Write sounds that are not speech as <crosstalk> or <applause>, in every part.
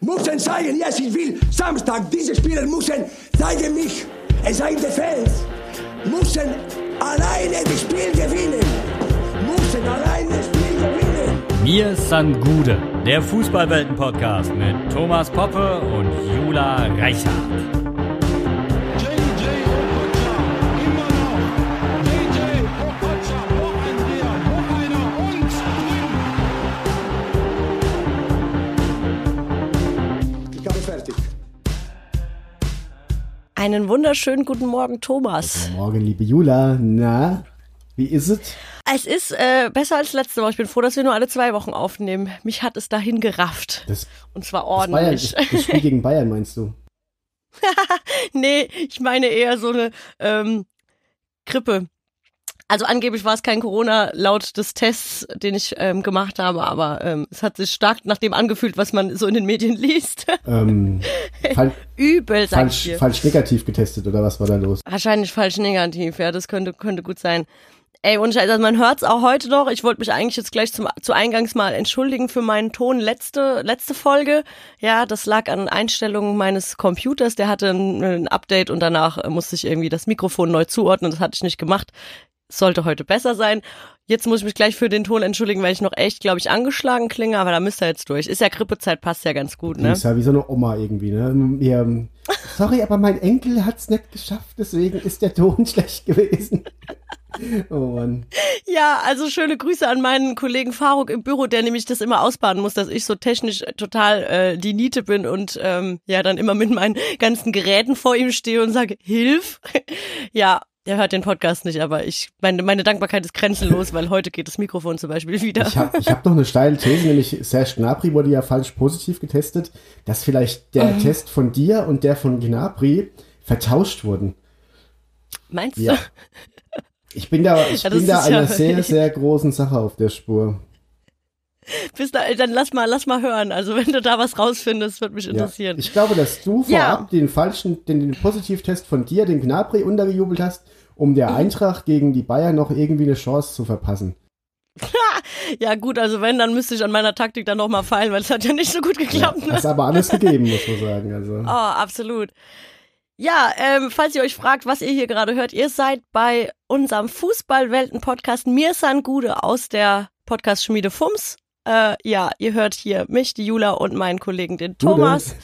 müssen zeigen, yes, ich will Samstag, diese Spieler müssen zeigen mich, es sei die Fans, müssen alleine das Spiel gewinnen, müssen alleine das Spiel gewinnen. Mir san Gude, der Fußballwelten-Podcast mit Thomas Poppe und Jula Reichert. Einen wunderschönen guten Morgen, Thomas. Guten Morgen, liebe Jula. Na, wie ist es? Es ist äh, besser als letzte Woche. Ich bin froh, dass wir nur alle zwei Wochen aufnehmen. Mich hat es dahin gerafft. Das, Und zwar das, Bayern, ordentlich. das, das Spiel gegen Bayern meinst du? <laughs> nee, ich meine eher so eine ähm, Grippe. Also angeblich war es kein Corona laut des Tests, den ich ähm, gemacht habe, aber ähm, es hat sich stark nach dem angefühlt, was man so in den Medien <laughs> liest. Ähm, <laughs> Übel, sag ich falsch, dir. falsch negativ getestet oder was war da los? Wahrscheinlich falsch negativ, ja, das könnte, könnte gut sein. Ey, und also man hört's auch heute noch. Ich wollte mich eigentlich jetzt gleich zum, zu Eingangs mal entschuldigen für meinen Ton letzte, letzte Folge. Ja, das lag an Einstellungen meines Computers. Der hatte ein, ein Update und danach musste ich irgendwie das Mikrofon neu zuordnen. Das hatte ich nicht gemacht. Sollte heute besser sein. Jetzt muss ich mich gleich für den Ton entschuldigen, weil ich noch echt, glaube ich, angeschlagen klinge, aber da müsst ihr jetzt durch. Ist ja Grippezeit, passt ja ganz gut, ne? bist ja wie so eine Oma irgendwie, ne? Ja, ähm, sorry, aber mein Enkel hat's nicht geschafft, deswegen ist der Ton <laughs> schlecht gewesen. <laughs> Oh Mann. Ja, also schöne Grüße an meinen Kollegen Faruk im Büro, der nämlich das immer ausbaden muss, dass ich so technisch total äh, die Niete bin und ähm, ja dann immer mit meinen ganzen Geräten vor ihm stehe und sage, Hilf. <laughs> ja, der hört den Podcast nicht, aber ich meine, meine Dankbarkeit ist grenzenlos, weil heute geht das Mikrofon zum Beispiel wieder. Ich habe hab noch eine steile These, nämlich Serge Gnabry wurde ja falsch positiv getestet, dass vielleicht der Mhm. Test von dir und der von Gnabry vertauscht wurden. Meinst Ja. du? Ich bin da, ich Ja, bin da ist ja- einer sehr, sehr großen Sache auf der Spur. Bis da, dann lass mal, lass mal hören. Also wenn du da was rausfindest, wird mich Ja. interessieren. Ich glaube, dass du Ja. vorab den falschen, den, den Positivtest von dir, den Gnabry, untergejubelt hast, um der Eintracht gegen die Bayern noch irgendwie eine Chance zu verpassen. <laughs> Ja gut, also wenn, dann müsste ich an meiner Taktik dann nochmal feilen, weil es hat ja nicht so gut geklappt. ne? Hast aber alles gegeben, muss man sagen. Also. <laughs> Oh, absolut. Ja, ähm, falls ihr euch fragt, was ihr hier gerade hört, ihr seid bei unserem Fußballwelten-Podcast Mir san Gude aus der Podcast-Schmiede Fums. Äh, ja, ihr hört hier mich, die Jula und meinen Kollegen, den. Thomas.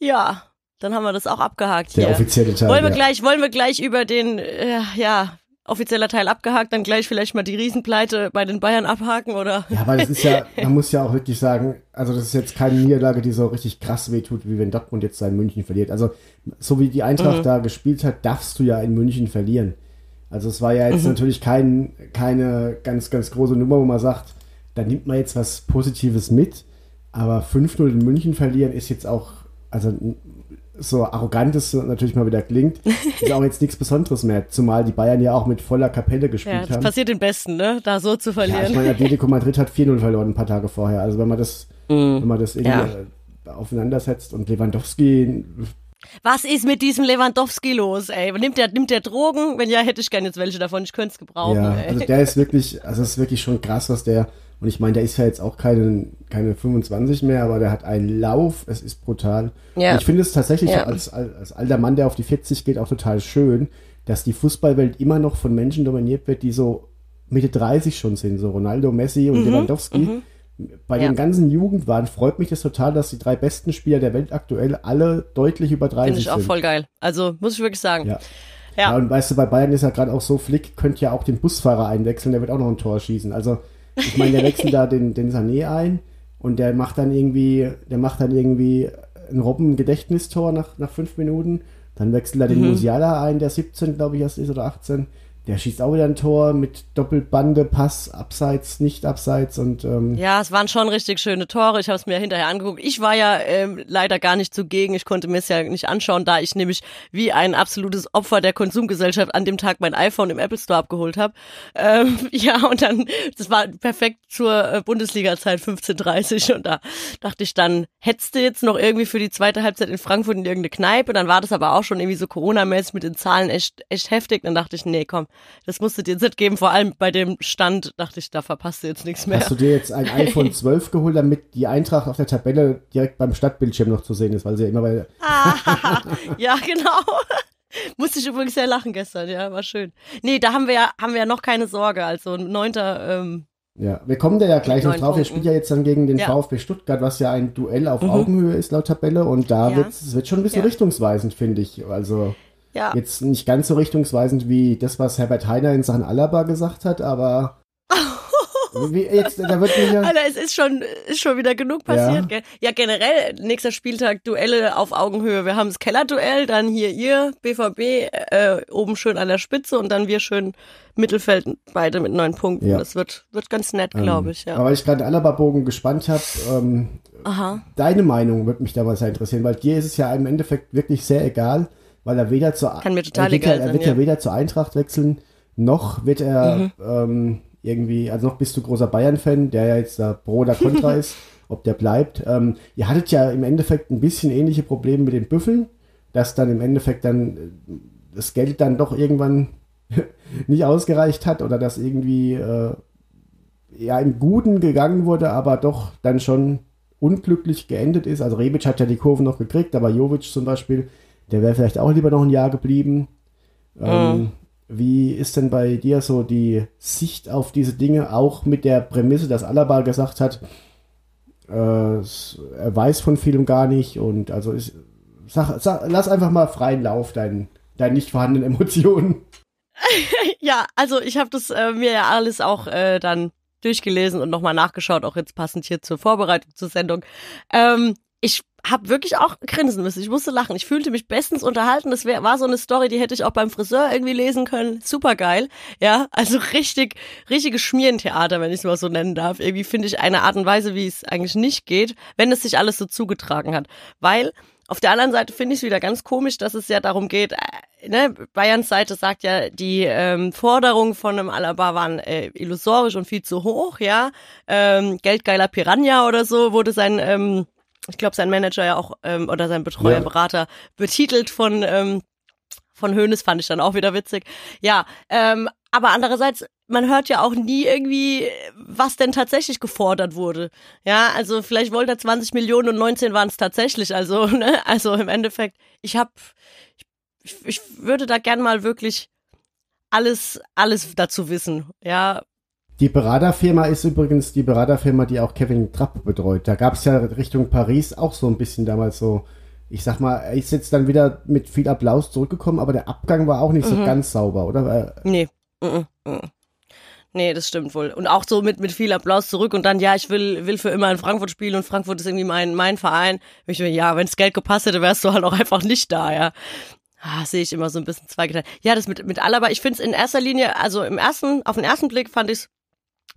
Ja, dann haben wir das auch abgehakt Der hier. offizielle Teil. wollen wir ja. gleich, wollen wir gleich über den, äh, ja, offizieller Teil abgehakt, dann gleich vielleicht mal die Riesenpleite bei den Bayern abhaken oder? Ja, weil das ist ja, <laughs> man muss ja auch wirklich sagen, also das ist jetzt keine Niederlage, die so richtig krass wehtut, wie wenn Dortmund jetzt da in München verliert. Also so wie die Eintracht Mhm. da gespielt hat, darfst du ja in München verlieren. Also es war ja Mhm. jetzt natürlich kein, keine ganz, ganz große Nummer, wo man sagt, da nimmt man jetzt was Positives mit, aber 5-0 in München verlieren ist jetzt auch, also so arrogant es natürlich mal wieder klingt, ist auch jetzt nichts Besonderes mehr, zumal die Bayern ja auch mit voller Kapelle gespielt Ja, das haben. passiert den Besten, ne? Da so zu Ja, verlieren. ich meine, <laughs> Atletico Madrid hat 4-0 verloren ein paar Tage vorher. Also wenn man das, wenn man das irgendwie äh, aufeinandersetzt und Lewandowski, Was ist mit diesem Lewandowski los, ey? Nimmt der, nimmt der Drogen? Wenn ja, hätte ich gerne jetzt welche davon. Ich könnte es gebrauchen, ja, ey. also der ist wirklich, also es ist wirklich schon krass, was der, und ich meine, der ist ja jetzt auch keine, keine 25 mehr, aber der hat einen Lauf, es ist brutal. Ja. Und ich finde es tatsächlich Ja. als, als alter Mann, der auf die 40 geht, auch total schön, dass die Fußballwelt immer noch von Menschen dominiert wird, die so Mitte 30 schon sind, so Ronaldo, Messi und Lewandowski. Bei Mhm. Ja. den ganzen Jugendwahn freut mich das total, dass die drei besten Spieler der Welt aktuell alle deutlich über 30 Finde ich auch sind. voll geil. Also, muss ich wirklich sagen. Ja. Ja. Ja. und weißt du, bei Bayern ist ja gerade auch so, Flick könnte ja auch den Busfahrer einwechseln, der wird auch noch ein Tor schießen. Also, ich meine, der wechselt da <laughs> den, den Sané ein und der macht dann irgendwie, der macht dann irgendwie ein Robben-Gedächtnistor nach, nach fünf Minuten. Dann wechselt er den Mhm. Musiala ein, der 17, glaube ich, erst ist oder 18. Der schießt auch wieder ein Tor mit Doppelbande, Pass, Abseits, nicht Abseits und ähm, Ja, es waren schon richtig schöne Tore. Ich habe es mir hinterher angeguckt. Ich war ja ähm, leider gar nicht zugegen. Ich konnte mir es ja nicht anschauen, da ich nämlich wie ein absolutes Opfer der Konsumgesellschaft an dem Tag mein iPhone im Apple Store abgeholt habe. Ähm, <laughs> ja, und dann, das war perfekt zur äh, Bundesliga-Zeit 15.30 und da dachte ich dann, hättest du jetzt noch irgendwie für die zweite Halbzeit in Frankfurt in irgendeine Kneipe, dann war das aber auch schon irgendwie so Corona-mäßig mit den Zahlen echt, echt heftig. Dann dachte ich, nee, komm, das musst du dir jetzt nicht geben. Vor allem bei dem Stand dachte ich, da verpasst du jetzt nichts mehr. Hast du dir jetzt ein <laughs> iPhone 12 geholt, damit die Eintracht auf der Tabelle direkt beim Stadtbildschirm noch zu sehen ist, weil sie ja immer bei. Ah, <laughs> ja, genau. <laughs> Musste ich übrigens sehr lachen gestern, ja, war schön. Nee, da haben wir ja, haben wir ja noch keine Sorge. Also ein neunter, ähm, Ja, wir kommen da ja gleich noch drauf. Punkten. spielt ja jetzt dann gegen den Ja. VfB Stuttgart, was ja ein Duell auf Augenhöhe ist laut Tabelle. Und da Ja. wird's, es wird schon ein bisschen Ja. richtungsweisend, finde ich. Also ja. jetzt nicht ganz so richtungsweisend wie das, was Herbert Heiner in Sachen Alaba gesagt hat, aber <laughs> wie, jetzt, da wird mir ja, Alter, es ist schon, ist schon wieder genug passiert, Ja. gell? Ja, generell, nächster Spieltag, Duelle auf Augenhöhe. Wir haben das Kellerduell, dann hier ihr, BVB, äh, oben schön an der Spitze und dann wir schön Mittelfeld, beide mit neun Punkten. Ja. Das wird, wird ganz nett, glaube ich, ja. aber weil ich gerade Alaba-Bogen gespannt habe, ähm, Aha. deine Meinung würde mich da mal sehr interessieren, weil dir ist es ja im Endeffekt wirklich sehr egal, weil er weder zur Kann mir total er wird egal ja, er sein, wird ja. ja. weder zur Eintracht wechseln, noch wird er Mhm. ähm, irgendwie, also noch bist du großer Bayern-Fan, der ja jetzt da pro oder contra <laughs> ist, ob der bleibt. Ähm, ihr hattet ja im Endeffekt ein bisschen ähnliche Probleme mit den Büffeln, dass dann im Endeffekt dann äh, das Geld dann doch irgendwann <laughs> nicht ausgereicht hat oder dass irgendwie äh, ja im Guten gegangen wurde, aber doch dann schon unglücklich geendet ist. Also Rebic hat ja die Kurve noch gekriegt, aber Jovic zum Beispiel, der wäre vielleicht auch lieber noch ein Jahr geblieben. Ähm, wie ist denn bei dir so die Sicht auf diese Dinge, auch mit der Prämisse, dass Alaba gesagt hat, äh, er weiß von vielem gar nicht und also ist, sag, sag, lass einfach mal freien Lauf deinen, deinen nicht vorhandenen Emotionen. <laughs> Ja, also ich habe das äh, mir ja alles auch äh, dann durchgelesen und nochmal nachgeschaut, auch jetzt passend hier zur Vorbereitung zur Sendung. Ähm, ich habe wirklich auch grinsen müssen. Ich musste lachen. Ich fühlte mich bestens unterhalten. Das wär, war so eine Story, die hätte ich auch beim Friseur irgendwie lesen können. Super geil. Ja, also richtig, richtiges Schmierentheater, wenn ich es mal so nennen darf. Irgendwie finde ich eine Art und Weise, wie es eigentlich nicht geht, wenn es sich alles so zugetragen hat. Weil auf der anderen Seite finde ich es wieder ganz komisch, dass es ja darum geht, äh, ne, Bayerns Seite sagt ja, die ähm, Forderungen von einem Alaba waren äh, illusorisch und viel zu hoch, ja. Ähm, Geldgeiler Piranha oder so wurde sein, ähm, ich glaube, sein Manager ja auch, ähm, oder sein Betreuer, Ja. Berater betitelt von, ähm, von Hoeneß, fand ich dann auch wieder witzig. Ja, ähm, aber andererseits, man hört ja auch nie irgendwie, was denn tatsächlich gefordert wurde. Ja, also vielleicht wollte er 20 Millionen und 19 waren es tatsächlich. Also, <laughs> ne, also im Endeffekt, ich habe, ich, ich würde da gern mal wirklich alles, alles dazu wissen. Ja, Die Beraterfirma ist übrigens die Beraterfirma, die auch Kevin Trapp betreut. Da gab es ja Richtung Paris auch so ein bisschen damals so, ich sag mal, er ist jetzt dann wieder mit viel Applaus zurückgekommen, aber der Abgang war auch nicht so ganz sauber, oder? Äh, Nee. Nee, das stimmt wohl. Und auch so mit, mit viel Applaus zurück und dann, ja, ich will, will für immer in Frankfurt spielen und Frankfurt ist irgendwie mein, mein Verein. Ich will, ja, wenns Geld gepasst hätte, wärst du halt auch einfach nicht da, ja. Ah, sehe ich immer so ein bisschen zweigeteilt. Ja, das mit, mit Alaba, ich finde es in erster Linie, also im ersten, auf den ersten Blick fand ich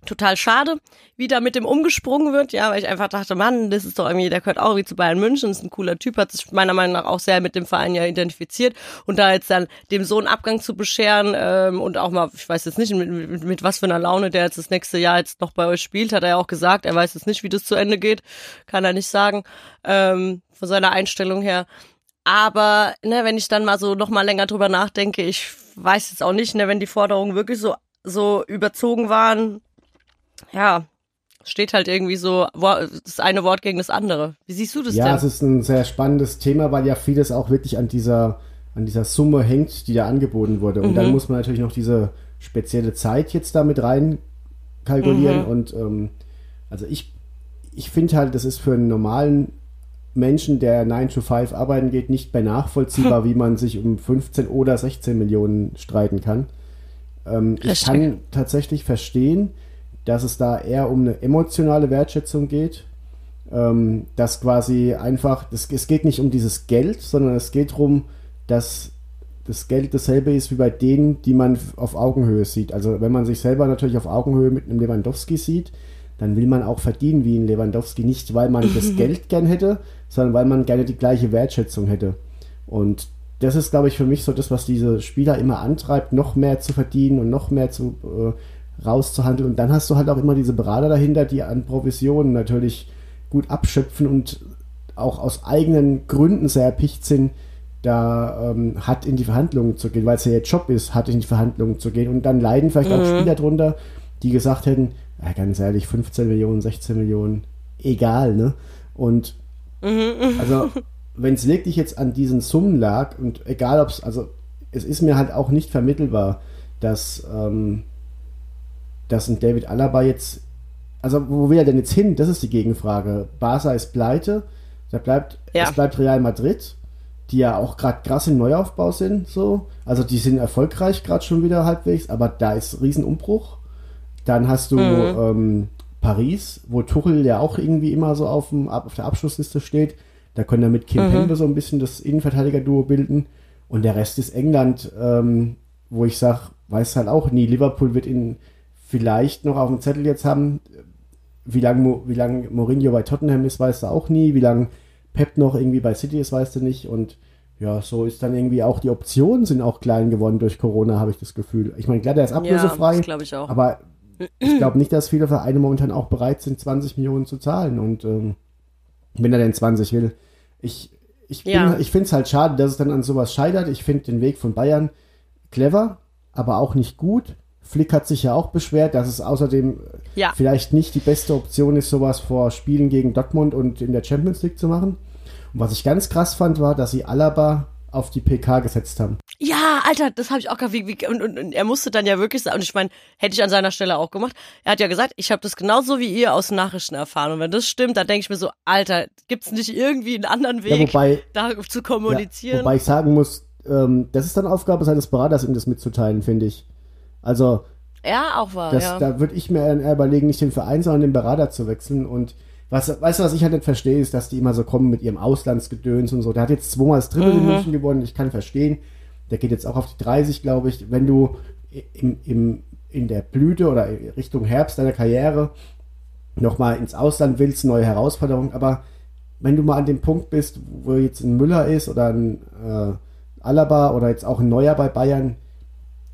total schade, wie da mit dem umgesprungen wird, ja, weil ich einfach dachte, Mann, das ist doch irgendwie, der gehört auch wie zu Bayern München, ist ein cooler Typ, hat sich meiner Meinung nach auch sehr mit dem Verein ja identifiziert und da jetzt dann dem Sohn Abgang zu bescheren ähm, und auch mal, ich weiß jetzt nicht, mit, mit, mit was für einer Laune der jetzt das nächste Jahr jetzt noch bei euch spielt, hat er ja auch gesagt, er weiß jetzt nicht, wie das zu Ende geht, kann er nicht sagen, ähm, von seiner Einstellung her. Aber ne, wenn ich dann mal so noch mal länger drüber nachdenke, ich weiß jetzt auch nicht, ne, wenn die Forderungen wirklich so so überzogen waren, ja, steht halt irgendwie so das eine Wort gegen das andere. Wie siehst du das ja, denn? es ist ein sehr spannendes Thema, weil ja vieles auch wirklich an dieser, an dieser Summe hängt, die da angeboten wurde. Und Mhm. dann muss man natürlich noch diese spezielle Zeit jetzt da mit rein kalkulieren. Mhm. Und ähm, also ich, ich finde halt, das ist für einen normalen Menschen, der 9 to 5 arbeiten geht, nicht mehr nachvollziehbar, <laughs> wie man sich um 15 oder 16 Millionen streiten kann. Ähm, ich kann tatsächlich verstehen, dass es da eher um eine emotionale Wertschätzung geht. Ähm, dass quasi einfach, das, es geht nicht um dieses Geld, sondern es geht darum, dass das Geld dasselbe ist wie bei denen, die man auf Augenhöhe sieht. Also wenn man sich selber natürlich auf Augenhöhe mit einem Lewandowski sieht, dann will man auch verdienen wie ein Lewandowski. Nicht, weil man das <laughs> Geld gern hätte, sondern weil man gerne die gleiche Wertschätzung hätte. Und das ist, glaube ich, für mich so das, was diese Spieler immer antreibt, noch mehr zu verdienen und noch mehr zu äh, rauszuhandeln. Und dann hast du halt auch immer diese Berater dahinter, die an Provisionen natürlich gut abschöpfen und auch aus eigenen Gründen sehr erpicht sind, da ähm, hat in die Verhandlungen zu gehen, weil es ja ihr Job ist, hat in die Verhandlungen zu gehen. Und dann leiden vielleicht auch Spieler drunter, die gesagt hätten, ja, ganz ehrlich, 15 Millionen, 16 Millionen, egal, ne? Und also, wenn es wirklich jetzt an diesen Summen lag und egal ob es, also es ist mir halt auch nicht vermittelbar, dass, ähm, dass ein David Alaba jetzt, also wo will er denn jetzt hin? Das ist die Gegenfrage. Barca ist pleite, da bleibt, Ja. es bleibt Real Madrid, die ja auch gerade krass im Neuaufbau sind, so. Also die sind erfolgreich gerade schon wieder halbwegs, aber da ist Riesenumbruch. Dann hast du ähm, Paris, wo Tuchel ja auch irgendwie immer so auf, dem, auf der Abschlussliste steht. Da können er mit Kim Pembe so ein bisschen das Innenverteidiger-Duo bilden. Und der Rest ist England, ähm, wo ich sage, weiß halt auch nie. Liverpool wird ihn vielleicht noch auf dem Zettel jetzt haben. Wie lange wie lang Mourinho bei Tottenham ist, weißt du auch nie. Wie lange Pep noch irgendwie bei City ist, weißt du nicht. Und ja, so ist dann irgendwie auch die Optionen sind auch klein geworden durch Corona, habe ich das Gefühl. Ich meine, klar, der ist ablösefrei. das glaube ich auch. Aber ich <clears throat> glaube nicht, dass viele Vereine momentan auch bereit sind, 20 Millionen zu zahlen. Und ähm, wenn er denn 20 will. Ich, ich, bin- Ja. ich finde es halt schade, dass es dann an sowas scheitert. Ich finde den Weg von Bayern clever, aber auch nicht gut. Flick hat sich ja auch beschwert, dass es außerdem Ja. vielleicht nicht die beste Option ist, sowas vor Spielen gegen Dortmund und in der Champions League zu machen. Und was ich ganz krass fand, war, dass sie Alaba auf die PK gesetzt haben. Ja, Alter, das habe ich auch. Wie, wie, und, und, und er musste dann ja wirklich sagen, und ich meine, hätte ich an seiner Stelle auch gemacht. Er hat ja gesagt, ich habe das genauso wie ihr aus Nachrichten erfahren. Und wenn das stimmt, dann denke ich mir so, Alter, gibt's nicht irgendwie einen anderen Ja, Weg, wobei, da zu ja, kommunizieren? wobei ich sagen muss, ähm, das ist dann Aufgabe seines Beraters, ihm das mitzuteilen, finde ich. Also, ja, auch wahr, Das, ja. Da würde ich mir eher überlegen, nicht den Verein, sondern den Berater zu wechseln. Und was, weißt du, was ich halt nicht verstehe, ist, dass die immer so kommen mit ihrem Auslandsgedöns und so. Der hat jetzt zweimal das Triple Mhm. in München gewonnen. Ich kann verstehen. Der geht jetzt auch auf die 30, glaube ich. Wenn du im, im, in der Blüte oder Richtung Herbst deiner Karriere nochmal ins Ausland willst, neue Herausforderungen. Aber wenn du mal an dem Punkt bist, wo jetzt ein Müller ist oder ein äh, Alaba oder jetzt auch ein Neuer bei Bayern,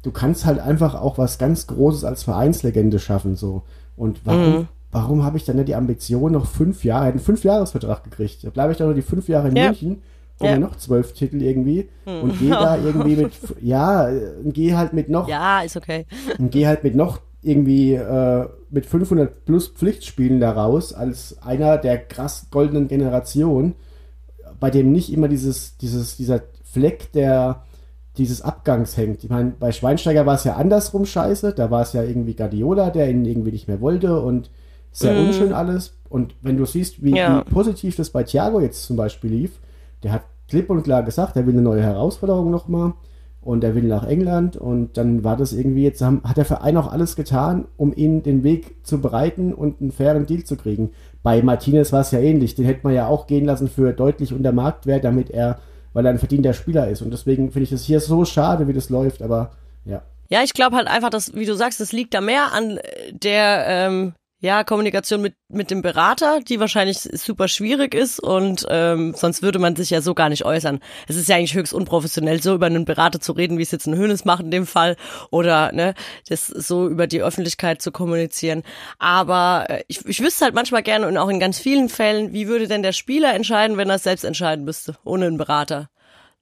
du kannst halt einfach auch was ganz Großes als Vereinslegende schaffen. so Und warum, warum habe ich dann nicht die Ambition, noch fünf Jahre, einen Fünfjahresvertrag gekriegt. Da bleibe ich doch nur die fünf Jahre in Ja. München, hol Ja. noch zwölf Titel irgendwie und gehe da <laughs> irgendwie mit, ja, und gehe halt mit noch ja, ist okay. <laughs> und gehe halt mit noch irgendwie äh, mit 500 plus Pflichtspielen da raus als einer der krass goldenen Generation, bei dem nicht immer dieses, dieses, dieser Fleck der dieses Abgangs hängt. Ich meine, bei Schweinsteiger war es ja andersrum scheiße, da war es ja irgendwie Guardiola, der ihn irgendwie nicht mehr wollte und sehr unschön alles. Und wenn du siehst, wie, Ja. wie positiv das bei Thiago jetzt zum Beispiel lief, der hat klipp und klar gesagt, er will eine neue Herausforderung nochmal und er will nach England und dann war das irgendwie jetzt, haben, hat der Verein auch alles getan, um ihn den Weg zu bereiten und einen fairen Deal zu kriegen. Bei Martinez war es ja ähnlich, den hätte man ja auch gehen lassen für deutlich unter Marktwert, damit er, weil er ein verdienter Spieler ist und deswegen finde ich das hier so schade, wie das läuft, aber ja. Ja, ich glaube halt einfach, dass, wie du sagst, es liegt da mehr an äh, der ähm, ja, Kommunikation mit, mit dem Berater, die wahrscheinlich super schwierig ist und ähm, sonst würde man sich ja so gar nicht äußern. Es ist ja eigentlich höchst unprofessionell, so über einen Berater zu reden, wie es jetzt ein Hönes macht in dem Fall oder ne, das so über die Öffentlichkeit zu kommunizieren. Aber äh, ich, ich wüsste halt manchmal gerne und auch in ganz vielen Fällen, wie würde denn der Spieler entscheiden, wenn er es selbst entscheiden müsste, ohne einen Berater?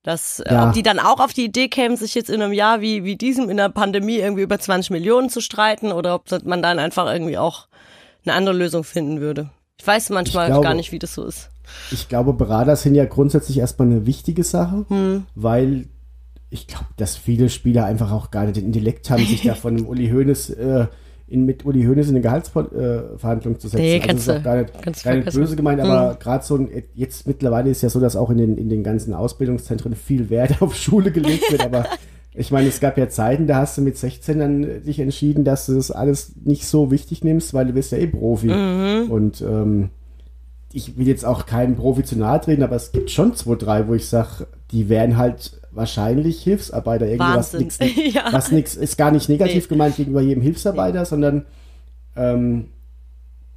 Dass, äh, Ja. ob die dann auch auf die Idee kämen, sich jetzt in einem Jahr wie, wie diesem in der Pandemie irgendwie über 20 Millionen zu streiten oder ob man dann einfach irgendwie auch eine andere Lösung finden würde. Ich weiß manchmal Ich glaube- gar nicht, wie das so ist. Ich glaube, Berater sind ja grundsätzlich erstmal eine wichtige Sache, Hm. weil ich glaube, dass viele Spieler einfach auch gar nicht den Intellekt haben, sich da von einem Uli Hoeneß äh, in, mit Uli Hoeneß in eine Gehaltsverhandlung zu setzen. Nee, also ist auch gar nicht, gar nicht vergessen. Böse gemeint, aber gerade so ein, jetzt mittlerweile ist ja so, dass auch in den, in den ganzen Ausbildungszentren viel Wert <laughs> auf Schule gelegt wird, aber ich meine, es gab ja Zeiten, da hast du mit 16 dann äh, dich entschieden, dass du das alles nicht so wichtig nimmst, weil du bist ja eh Profi. Mhm. Und ähm, ich will jetzt auch keinem Profi zu nahe treten, aber es gibt schon zwei, drei, wo ich sage, die wären halt wahrscheinlich Hilfsarbeiter. Irgendwas Wahnsinn. nix, <laughs> Ja. was nix ist gar nicht negativ Nee. gemeint gegenüber jedem Hilfsarbeiter, sondern ähm,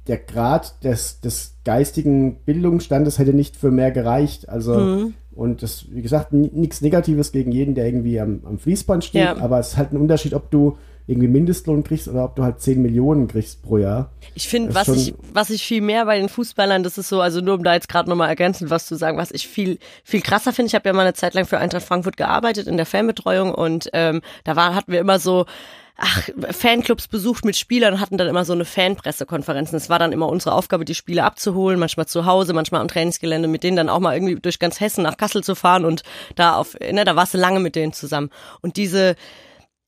der Grad des, des geistigen Bildungsstandes hätte nicht für mehr gereicht. Also Mhm. und das, wie gesagt, nichts Negatives gegen jeden, der irgendwie am, am Fließband steht, Ja. aber es ist halt ein Unterschied, ob du irgendwie Mindestlohn kriegst oder ob du halt 10 Millionen kriegst pro Jahr. Ich finde, was ich, was ich viel mehr bei den Fußballern, das ist so, also nur um da jetzt gerade nochmal ergänzend was zu sagen, was ich viel, viel krasser finde. Ich habe ja mal eine Zeit lang für Eintracht Frankfurt gearbeitet in der Fanbetreuung und ähm, da war, hatten wir immer so, ach, Fanclubs besucht mit Spielern hatten dann immer so eine Fanpressekonferenzen. Es war dann immer unsere Aufgabe, die Spiele abzuholen, manchmal zu Hause, manchmal am Trainingsgelände, mit denen dann auch mal irgendwie durch ganz Hessen nach Kassel zu fahren und da auf, ne, da warst du lange mit denen zusammen. Und diese,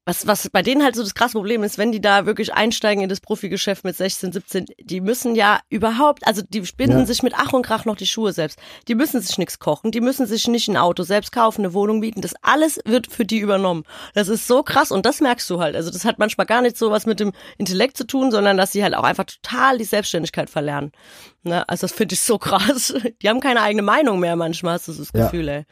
was, was bei denen halt so das krasse Problem ist, wenn die da wirklich einsteigen in das Profigeschäft mit 16, 17, die müssen ja überhaupt, also die binden Ja. sich mit Ach und Krach noch die Schuhe selbst. Die müssen sich nichts kochen, die müssen sich nicht ein Auto selbst kaufen, eine Wohnung mieten. Das alles wird für die übernommen. Das ist so krass und das merkst du halt. Also das hat manchmal gar nicht so was mit dem Intellekt zu tun, sondern dass sie halt auch einfach total die Selbstständigkeit verlernen. Ne? Also das finde ich so <laughs> krass. Die haben keine eigene Meinung mehr manchmal, hast du das Ja. Gefühl, ey.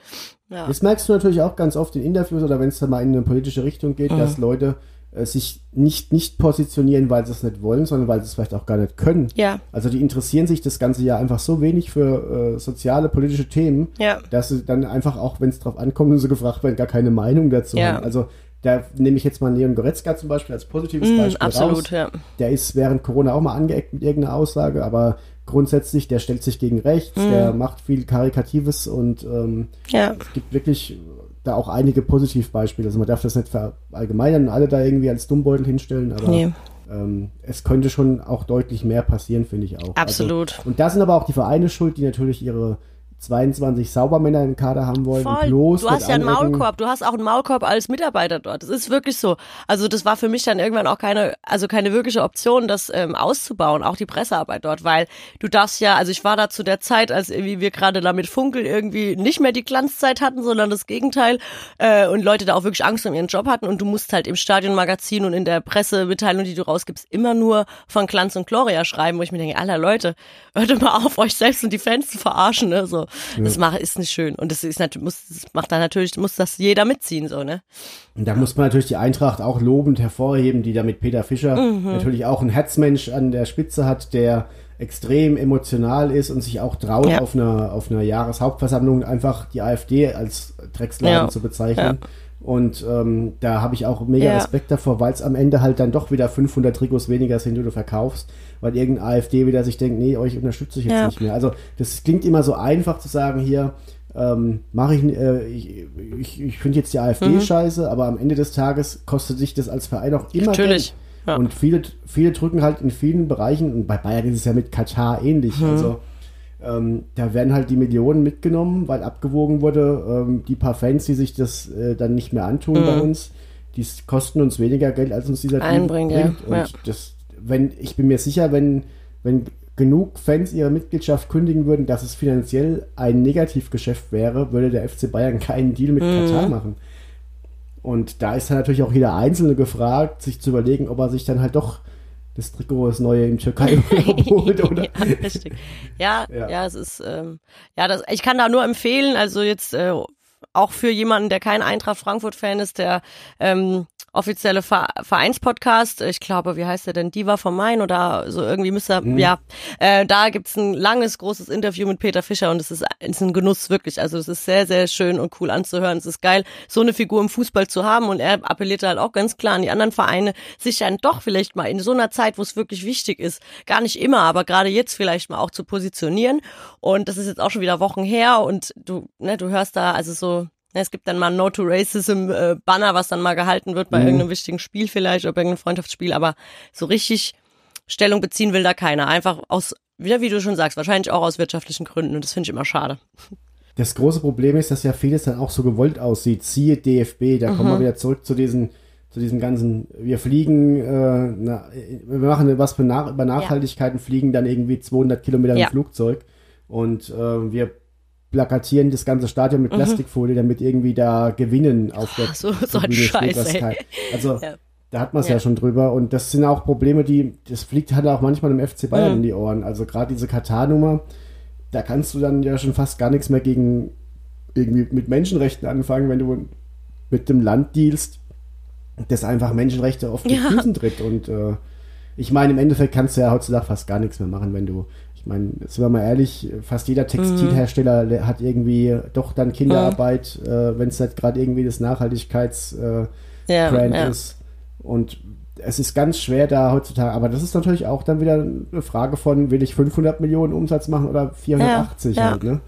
Ja. Das merkst du natürlich auch ganz oft in Interviews oder wenn es dann mal in eine politische Richtung geht, Mhm. dass Leute äh, sich nicht, nicht positionieren, weil sie es nicht wollen, sondern weil sie es vielleicht auch gar nicht können. Ja. Also die interessieren sich das ganze Jahr einfach so wenig für äh, soziale, politische Themen, Ja. dass sie dann einfach auch, wenn es drauf ankommt und sie gefragt werden, gar keine Meinung dazu Ja. haben. Also da nehme ich jetzt mal Leon Goretzka zum Beispiel als positives Mm, Beispiel absolut, raus. ja. Der ist während Corona auch mal angeeckt mit irgendeiner Aussage, aber grundsätzlich, der stellt sich gegen rechts, Mhm. der macht viel Karikatives und ähm, Ja. es gibt wirklich da auch einige Positivbeispiele. Also man darf das nicht verallgemeinern und alle da irgendwie als Dummbeutel hinstellen, aber Nee. ähm, es könnte schon auch deutlich mehr passieren, finde ich auch. Absolut. Also, und da sind aber auch die Vereine schuld, die natürlich ihre 22 Saubermänner im Kader haben wollen Voll. bloß Du hast ja einen anecken. Maulkorb. Du hast auch einen Maulkorb als Mitarbeiter dort. Das ist wirklich so. Also das war für mich dann irgendwann auch keine, also keine wirkliche Option, das ähm, auszubauen, auch die Pressearbeit dort, weil du darfst ja, also ich war da zu der Zeit, als irgendwie wir gerade da mit Funkel irgendwie nicht mehr die Glanzzeit hatten, sondern das Gegenteil äh, und Leute da auch wirklich Angst um ihren Job hatten und du musst halt im Stadionmagazin und in der Pressemitteilung, die du rausgibst, immer nur von Glanz und Gloria schreiben, wo ich mir denke, aller Leute, hört mal auf, euch selbst und die Fans zu verarschen, ne? So, das macht, ist nicht schön und das ist natürlich, muss, das macht dann natürlich, muss das jeder mitziehen, so, ne? Und da muss man natürlich die Eintracht auch lobend hervorheben, die da mit Peter Fischer Mhm. natürlich auch einen Herzmensch an der Spitze hat, der extrem emotional ist und sich auch traut, Ja. auf einer, auf einer Jahreshauptversammlung einfach die AfD als Drecksladen Ja. zu bezeichnen. Und ähm, da habe ich auch mega Ja. Respekt davor, weil es am Ende halt dann doch wieder 500 Trikots weniger sind, die du verkaufst, weil irgendein AfD wieder sich denkt, nee, euch unterstütze ich jetzt Ja. nicht mehr. Also das klingt immer so einfach zu sagen, hier ähm, mache ich, äh, ich, ich, ich finde jetzt die AfD Mhm. scheiße, aber am Ende des Tages kostet sich das als Verein auch immer Natürlich, Geld. ja. Und viele, viele drücken halt in vielen Bereichen, und bei Bayern ist es ja mit Katar ähnlich, Mhm. also ähm, da werden halt die Millionen mitgenommen, weil abgewogen wurde, ähm, die paar Fans, die sich das äh, dann nicht mehr antun bei uns, die kosten uns weniger Geld, als uns dieser Team Mhm. Einbringt, ja. bringt. Und Ja. das, wenn, ich bin mir sicher, wenn, wenn genug Fans ihre Mitgliedschaft kündigen würden, dass es finanziell ein Negativgeschäft wäre, würde der FC Bayern keinen Deal mit Mhm. Katar machen. Und da ist dann natürlich auch jeder Einzelne gefragt, sich zu überlegen, ob er sich dann halt doch das Trikot, das neue im Türkei <laughs> holt <laughs> oder. ja, richtig. Ja, ja, Ja. es ist, ähm, ja, das, ich kann da nur empfehlen, also jetzt äh, auch für jemanden, der kein Eintracht Frankfurt-Fan ist, der ähm, offizielle Ver Vereinspodcast, ich glaube, wie heißt der denn, Diva vom Main oder so irgendwie müsste, er- ja, äh, da gibt's ein langes, großes Interview mit Peter Fischer und es ist, es ist ein Genuss, wirklich, also es ist sehr, sehr schön und cool anzuhören, es ist geil, so eine Figur im Fußball zu haben und er appelliert halt auch ganz klar an die anderen Vereine, sich dann doch vielleicht mal in so einer Zeit, wo es wirklich wichtig ist, gar nicht immer, aber gerade jetzt vielleicht mal auch zu positionieren. Und das ist jetzt auch schon wieder Wochen her und du, ne, du hörst da, also so, es gibt dann mal ein No to Racism äh, Banner, was dann mal gehalten wird bei irgendeinem wichtigen Spiel vielleicht oder bei irgendeinem Freundschaftsspiel, aber so richtig Stellung beziehen will da keiner. Einfach aus, wieder wie du schon sagst, wahrscheinlich auch aus wirtschaftlichen Gründen und das finde ich immer schade. Das große Problem ist, dass ja vieles dann auch so gewollt aussieht. Siehe DFB, da kommen wir wieder zurück zu diesen, zu diesem ganzen, wir fliegen, äh, na, wir machen was für nach, über Nachhaltigkeiten, fliegen dann irgendwie 200 Kilometer Ja. im Flugzeug und äh, wir plakatieren das ganze Stadion mit Plastikfolie, damit irgendwie da Gewinnen auf der Ach so, so ein Scheiß, kein- Also Ja. da hat man es Ja. ja. schon drüber und das sind auch Probleme, die, das fliegt halt auch manchmal dem FC Bayern Mhm. in die Ohren. Also gerade diese Katar-Nummer, da kannst du dann ja schon fast gar nichts mehr gegen irgendwie mit Menschenrechten anfangen, wenn du mit dem Land dealst, das einfach Menschenrechte auf die Ja. Füßen tritt. Und äh, ich meine, im Endeffekt kannst du ja heutzutage fast gar nichts mehr machen, wenn du, ich meine, sind wir mal ehrlich, fast jeder Textilhersteller le- hat irgendwie doch dann Kinderarbeit, äh, wenn es nicht gerade irgendwie das Nachhaltigkeits äh, Ja, ja. ist. Und es ist ganz schwer da heutzutage, aber das ist natürlich auch dann wieder eine Frage von, will ich 500 Millionen Umsatz machen oder 480 Ja, halt, ne?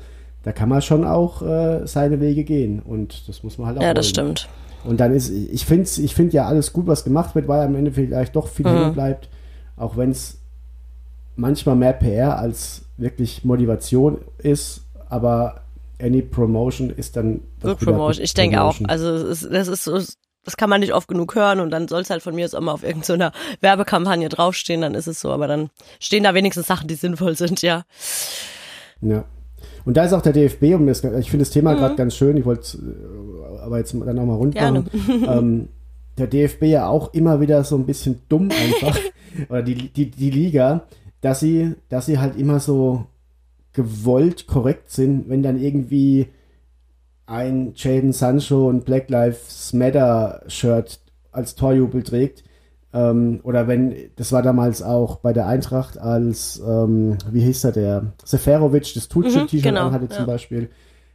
Da kann man schon auch äh, seine Wege gehen und das muss man halt auch Ja, das wollen. stimmt. Und dann ist, ich finde ich find ja alles gut, was gemacht wird, weil am Ende vielleicht doch viel Mhm. bleibt, auch wenn es manchmal mehr PR als wirklich Motivation ist, aber any Promotion ist dann Good Promotion. Ich denke auch. Also es ist, das ist so, das kann man nicht oft genug hören und dann soll es halt von mir jetzt auch mal auf irgendeiner Werbekampagne draufstehen, dann ist es so. Aber dann stehen da wenigstens Sachen, die sinnvoll sind, ja. Ja. Und da ist auch der DFB, um das, ich finde das Thema Mhm. gerade ganz schön, ich wollte aber jetzt dann auch mal rund machen. <laughs> ähm, der DFB ja auch immer wieder so ein bisschen dumm einfach, <laughs> oder die, die, die Liga, dass sie, dass sie halt immer so gewollt korrekt sind, wenn dann irgendwie ein Jaden Sancho und Black Lives Matter Shirt als Torjubel trägt. Ähm, oder wenn, das war damals auch bei der Eintracht, als, ähm, wie hieß er, der Seferovic das Tuchel-T-Shirt Mhm, genau, anhatte zum ja. Beispiel.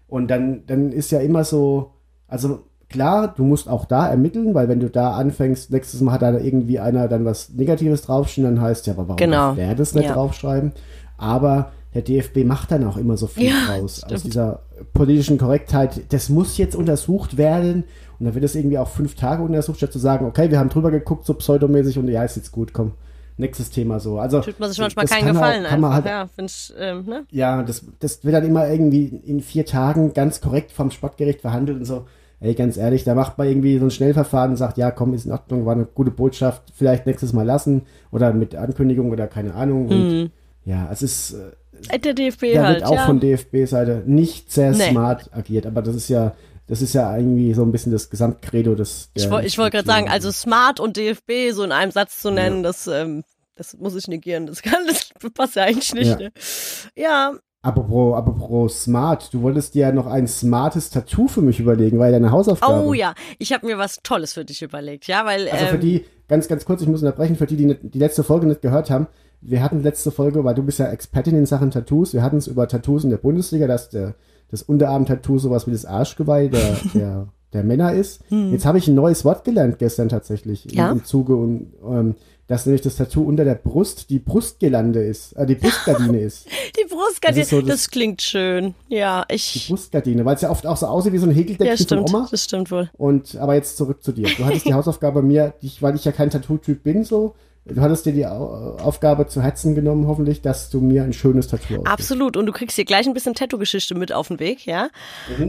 Und dann, dann ist ja immer so, also klar, du musst auch da ermitteln, weil wenn du da anfängst, nächstes Mal hat da irgendwie einer dann was Negatives draufstehen, dann heißt ja, aber warum Genau. der das nicht Ja. draufschreiben? Aber der DFB macht dann auch immer so viel Ja, draus aus stimmt. dieser politischen Korrektheit. Das muss jetzt untersucht werden und dann wird es irgendwie auch fünf Tage untersucht, statt zu sagen, okay, wir haben drüber geguckt, so pseudomäßig und ja, ist jetzt gut, komm. Nächstes Thema so. Also, Tut man sich manchmal keinen Gefallen man einfach. halt ja, ich, ähm, ne? ja, das, das wird dann immer irgendwie in vier Tagen ganz korrekt vom Sportgericht verhandelt und so. Ey, ganz ehrlich, da macht man irgendwie so ein Schnellverfahren und sagt, ja, komm, ist in Ordnung, war eine gute Botschaft, vielleicht nächstes Mal lassen oder mit Ankündigung oder keine Ahnung. Und ja, es ist, äh, Äh, Der DFB da halt, wird auch ja. von DFB-Seite nicht sehr Nee. smart agiert, aber das ist ja, das ist ja irgendwie so ein bisschen das Gesamtcredo des. Ich, ich wollte gerade sagen, also Smart und DFB so in einem Satz zu nennen, das, ähm, das muss ich negieren. Das kann, das passt ja eigentlich nicht. Ja. Ne? Ja, Apropos, apropos smart, du wolltest dir ja noch ein smartes Tattoo für mich überlegen, weil deine Hausaufgabe. oh ja, ich habe mir was Tolles für dich überlegt, ja, weil Also für ähm, die, ganz, ganz kurz, ich muss unterbrechen, für die, die die letzte Folge nicht gehört haben, wir hatten letzte Folge, weil du bist ja Expertin in Sachen Tattoos, wir hatten es über Tattoos in der Bundesliga, dass der, das Unterarm-Tattoo sowas wie das Arschgeweih der, <laughs> der, der Männer ist. Jetzt habe ich ein neues Wort gelernt gestern tatsächlich im, Hm. Ja? im Zuge und ähm, dass nämlich das Tattoo unter der Brust die Brustgelande ist, äh, die Brustgardine <laughs> ist. die Brustgardine, das ist so das, das- klingt schön. Ja, Die ich, Brustgardine, weil es ja oft auch so aussieht wie so ein ja, Häkeldeckchen von stimmt, Oma. das stimmt wohl. Und aber jetzt zurück zu dir. Du hattest die <laughs> Hausaufgabe mir, ich, weil ich ja kein Tattoo-Typ bin, so. Du hattest dir die Au- Aufgabe zu Herzen genommen, hoffentlich, dass du mir ein schönes Tattoo aussuchst. Absolut. Und du kriegst hier gleich ein bisschen Tattoo-Geschichte mit auf den Weg, ja?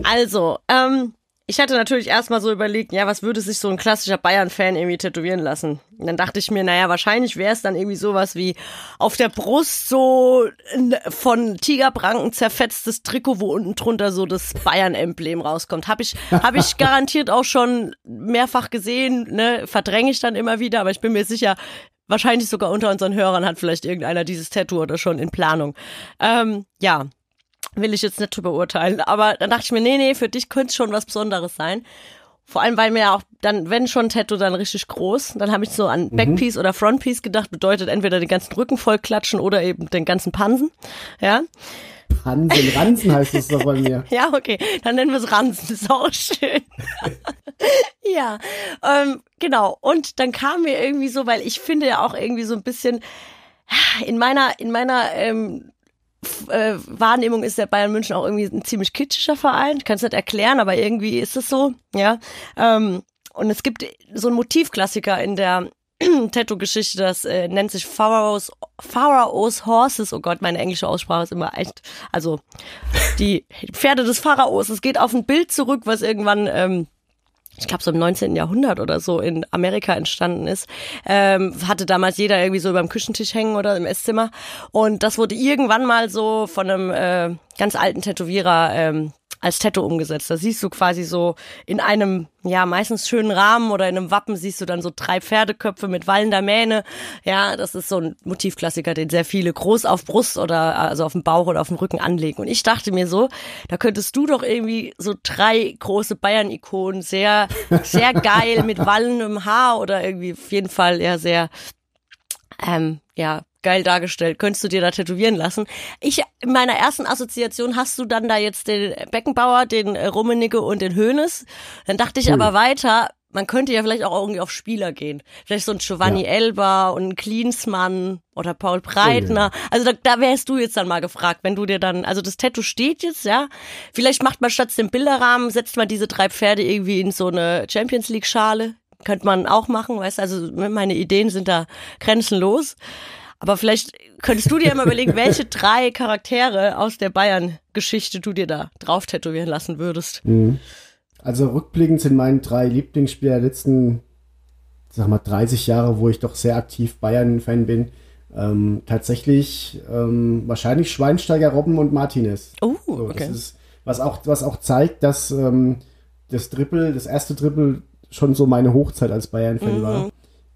Also, ähm, ich hatte natürlich erstmal so überlegt, ja, was würde sich so ein klassischer Bayern-Fan irgendwie tätowieren lassen? Und dann dachte ich mir, naja, wahrscheinlich wäre es dann irgendwie sowas wie auf der Brust so ein von Tigerpranken zerfetztes Trikot, wo unten drunter so das Bayern-Emblem rauskommt. Habe ich, hab ich <laughs> garantiert auch schon mehrfach gesehen, ne? Verdränge ich dann immer wieder, aber ich bin mir sicher, wahrscheinlich sogar unter unseren Hörern hat vielleicht irgendeiner dieses Tattoo oder schon in Planung. Ähm, ja, will ich jetzt nicht drüber urteilen. Aber dann dachte ich mir, nee, nee, für dich könnte es schon was Besonderes sein. Vor allem, weil mir ja auch dann, wenn schon Tattoo, dann richtig groß. Dann habe ich so an Backpiece oder Frontpiece gedacht, bedeutet entweder den ganzen Rücken voll klatschen oder eben den ganzen Pansen. Ja. Hansen, Ransen heißt es doch bei mir. <laughs> Ja, okay, dann nennen wir es Ranzen, ist auch schön. <laughs> ja, ähm, genau. Und dann kam mir irgendwie so, weil ich finde ja auch irgendwie so ein bisschen in meiner, in meiner ähm, äh, Wahrnehmung ist der Bayern München auch irgendwie ein ziemlich kitschiger Verein. Ich kann es nicht erklären, aber irgendwie ist es so, ja. Ähm, und es gibt so einen Motivklassiker in der <clears throat> Tattoo-Geschichte, das äh, nennt sich Pharaoh's, Pharaoh's Horses. Oh Gott, meine englische Aussprache ist immer echt. Also die Pferde des Pharaos. Es geht auf ein Bild zurück, was irgendwann ähm, ich glaube so im 19. Jahrhundert oder so in Amerika entstanden ist, ähm, hatte damals jeder irgendwie so beim Küchentisch hängen oder im Esszimmer und das wurde irgendwann mal so von einem äh, ganz alten Tätowierer ähm, als Tattoo umgesetzt. Da siehst du quasi so in einem, ja, meistens schönen Rahmen oder in einem Wappen siehst du dann so drei Pferdeköpfe mit wallender Mähne. Ja, das ist so ein Motivklassiker, den sehr viele groß auf Brust oder also auf dem Bauch oder auf dem Rücken anlegen. Und ich dachte mir so, da könntest du doch irgendwie so drei große Bayern-Ikonen sehr, sehr geil mit wallendem Haar oder irgendwie auf jeden Fall ja sehr, ähm, ja, geil dargestellt. Könntest du dir da tätowieren lassen? Ich, in meiner ersten Assoziation hast du dann da jetzt den Beckenbauer, den äh, Rummenigge und den Hönes. Dann dachte ich aber weiter, man könnte ja vielleicht auch irgendwie auf Spieler gehen. Vielleicht so ein Giovanni Ja. Elba und ein Klinsmann oder Paul Breitner. Also da, da wärst du jetzt dann mal gefragt, wenn du dir dann, also das Tattoo steht jetzt, ja. Vielleicht macht man statt dem Bilderrahmen, setzt man diese drei Pferde irgendwie in so eine Champions League Schale. Könnte man auch machen, weißt du, also meine Ideen sind da grenzenlos. Aber vielleicht könntest du dir ja mal überlegen, welche drei Charaktere aus der Bayern-Geschichte du dir da drauf tätowieren lassen würdest. Also rückblickend sind meine drei Lieblingsspieler der letzten, sag mal, 30 Jahre, wo ich doch sehr aktiv Bayern-Fan bin. Ähm, tatsächlich ähm, wahrscheinlich Schweinsteiger, Robben und Martinez. Oh, So, okay. das ist, was auch, was auch zeigt, dass ähm, das Triple, das erste Triple schon so meine Hochzeit als Bayern-Fan Mhm. war.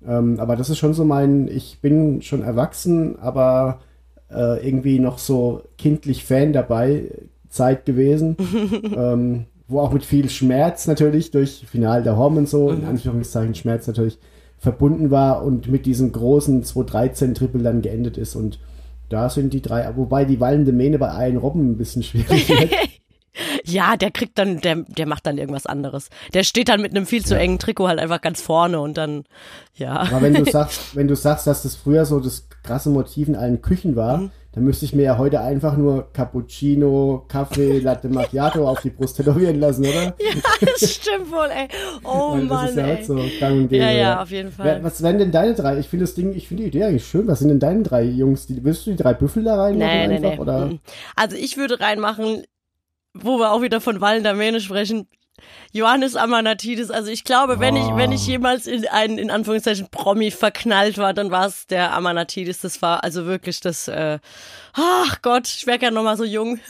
Ähm, aber das ist schon so mein, ich bin schon erwachsen, aber äh, irgendwie noch so kindlich Fan dabei, Zeit gewesen. <laughs> ähm, wo auch mit viel Schmerz natürlich durch Final der Horm und so, in Mhm. Anführungszeichen Schmerz natürlich verbunden war und mit diesem großen 213-Triple dann geendet ist. Und da sind die drei, wobei die wallende Mähne bei allen Robben ein bisschen schwierig <laughs> wird. Ja, der kriegt dann, der, der macht dann irgendwas anderes. Der steht dann mit einem viel zu engen Trikot halt einfach ganz vorne und dann, ja. Aber wenn du <laughs> sagst, wenn du sagst, dass das früher so das krasse Motiv in allen Küchen war, Mhm. dann müsste ich mir ja heute einfach nur Cappuccino, Kaffee, Latte Macchiato auf die Brust tätowieren lassen, oder? <laughs> das stimmt wohl, ey. Oh Weil das Mann, ist ja ey. heute so gang und gäbe. Ja, ja, auf jeden Fall. Was wären denn deine drei? Ich finde das Ding, ich finde die Idee eigentlich schön. Was sind denn deine drei Jungs? Die, willst du die drei Büffel da reinmachen Nee, nee, einfach? nee. Oder? Mhm. Also ich würde reinmachen, wo wir auch wieder von Wallender Mähne sprechen, Johannes Amanatidis. Also ich glaube, wenn ich, wenn Ah. ich jemals in einen, in Anführungszeichen, Promi verknallt war, dann war es der Amanatidis. Das war also wirklich das, äh, ach Gott, ich wäre gerne nochmal so jung. <laughs>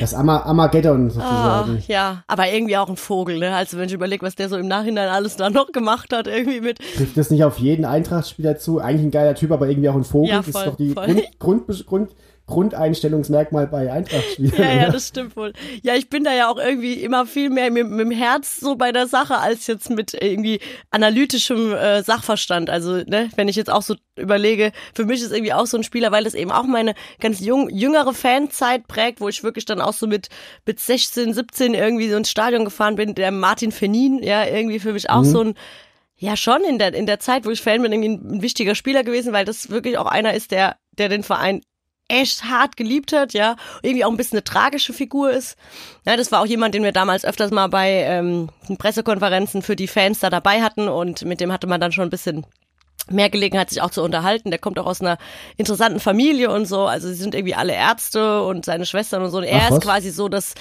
Das Ama Armageddon Ah, sozusagen. ja, aber irgendwie auch ein Vogel, ne? Also wenn ich überlege, was der so im Nachhinein alles da noch gemacht hat, irgendwie mit. Trifft das nicht auf jeden Eintracht-Spieler zu? Eigentlich ein geiler Typ, aber irgendwie auch ein Vogel. Ja, das ist voll, doch die voll. Grund, Grund, Grund, Grundeinstellungsmerkmal bei Eintracht-Spielern. Ja, ja, das stimmt wohl. Ja, ich bin da ja auch irgendwie immer viel mehr mit, mit dem Herz so bei der Sache als jetzt mit irgendwie analytischem äh, Sachverstand. Also, ne, wenn ich jetzt auch so überlege, für mich ist irgendwie auch so ein Spieler, weil das eben auch meine ganz jung, jüngere Fanzeit prägt, wo ich wirklich dann auch so mit, mit 16, 17 irgendwie so ins Stadion gefahren bin, der Martin Fenin, ja, irgendwie für mich auch so ein ja, schon in der, in der Zeit, wo ich Fan bin, irgendwie ein, ein wichtiger Spieler gewesen, weil das wirklich auch einer ist, der, der den Verein echt hart geliebt hat, ja, irgendwie auch ein bisschen eine tragische Figur ist. Ja, das war auch jemand, den wir damals öfters mal bei ähm, Pressekonferenzen für die Fans da dabei hatten und mit dem hatte man dann schon ein bisschen mehr Gelegenheit, sich auch zu unterhalten. Der kommt auch aus einer interessanten Familie und so. Also sie sind irgendwie alle Ärzte und seine Schwestern und so. Und er Ach, ist quasi so das,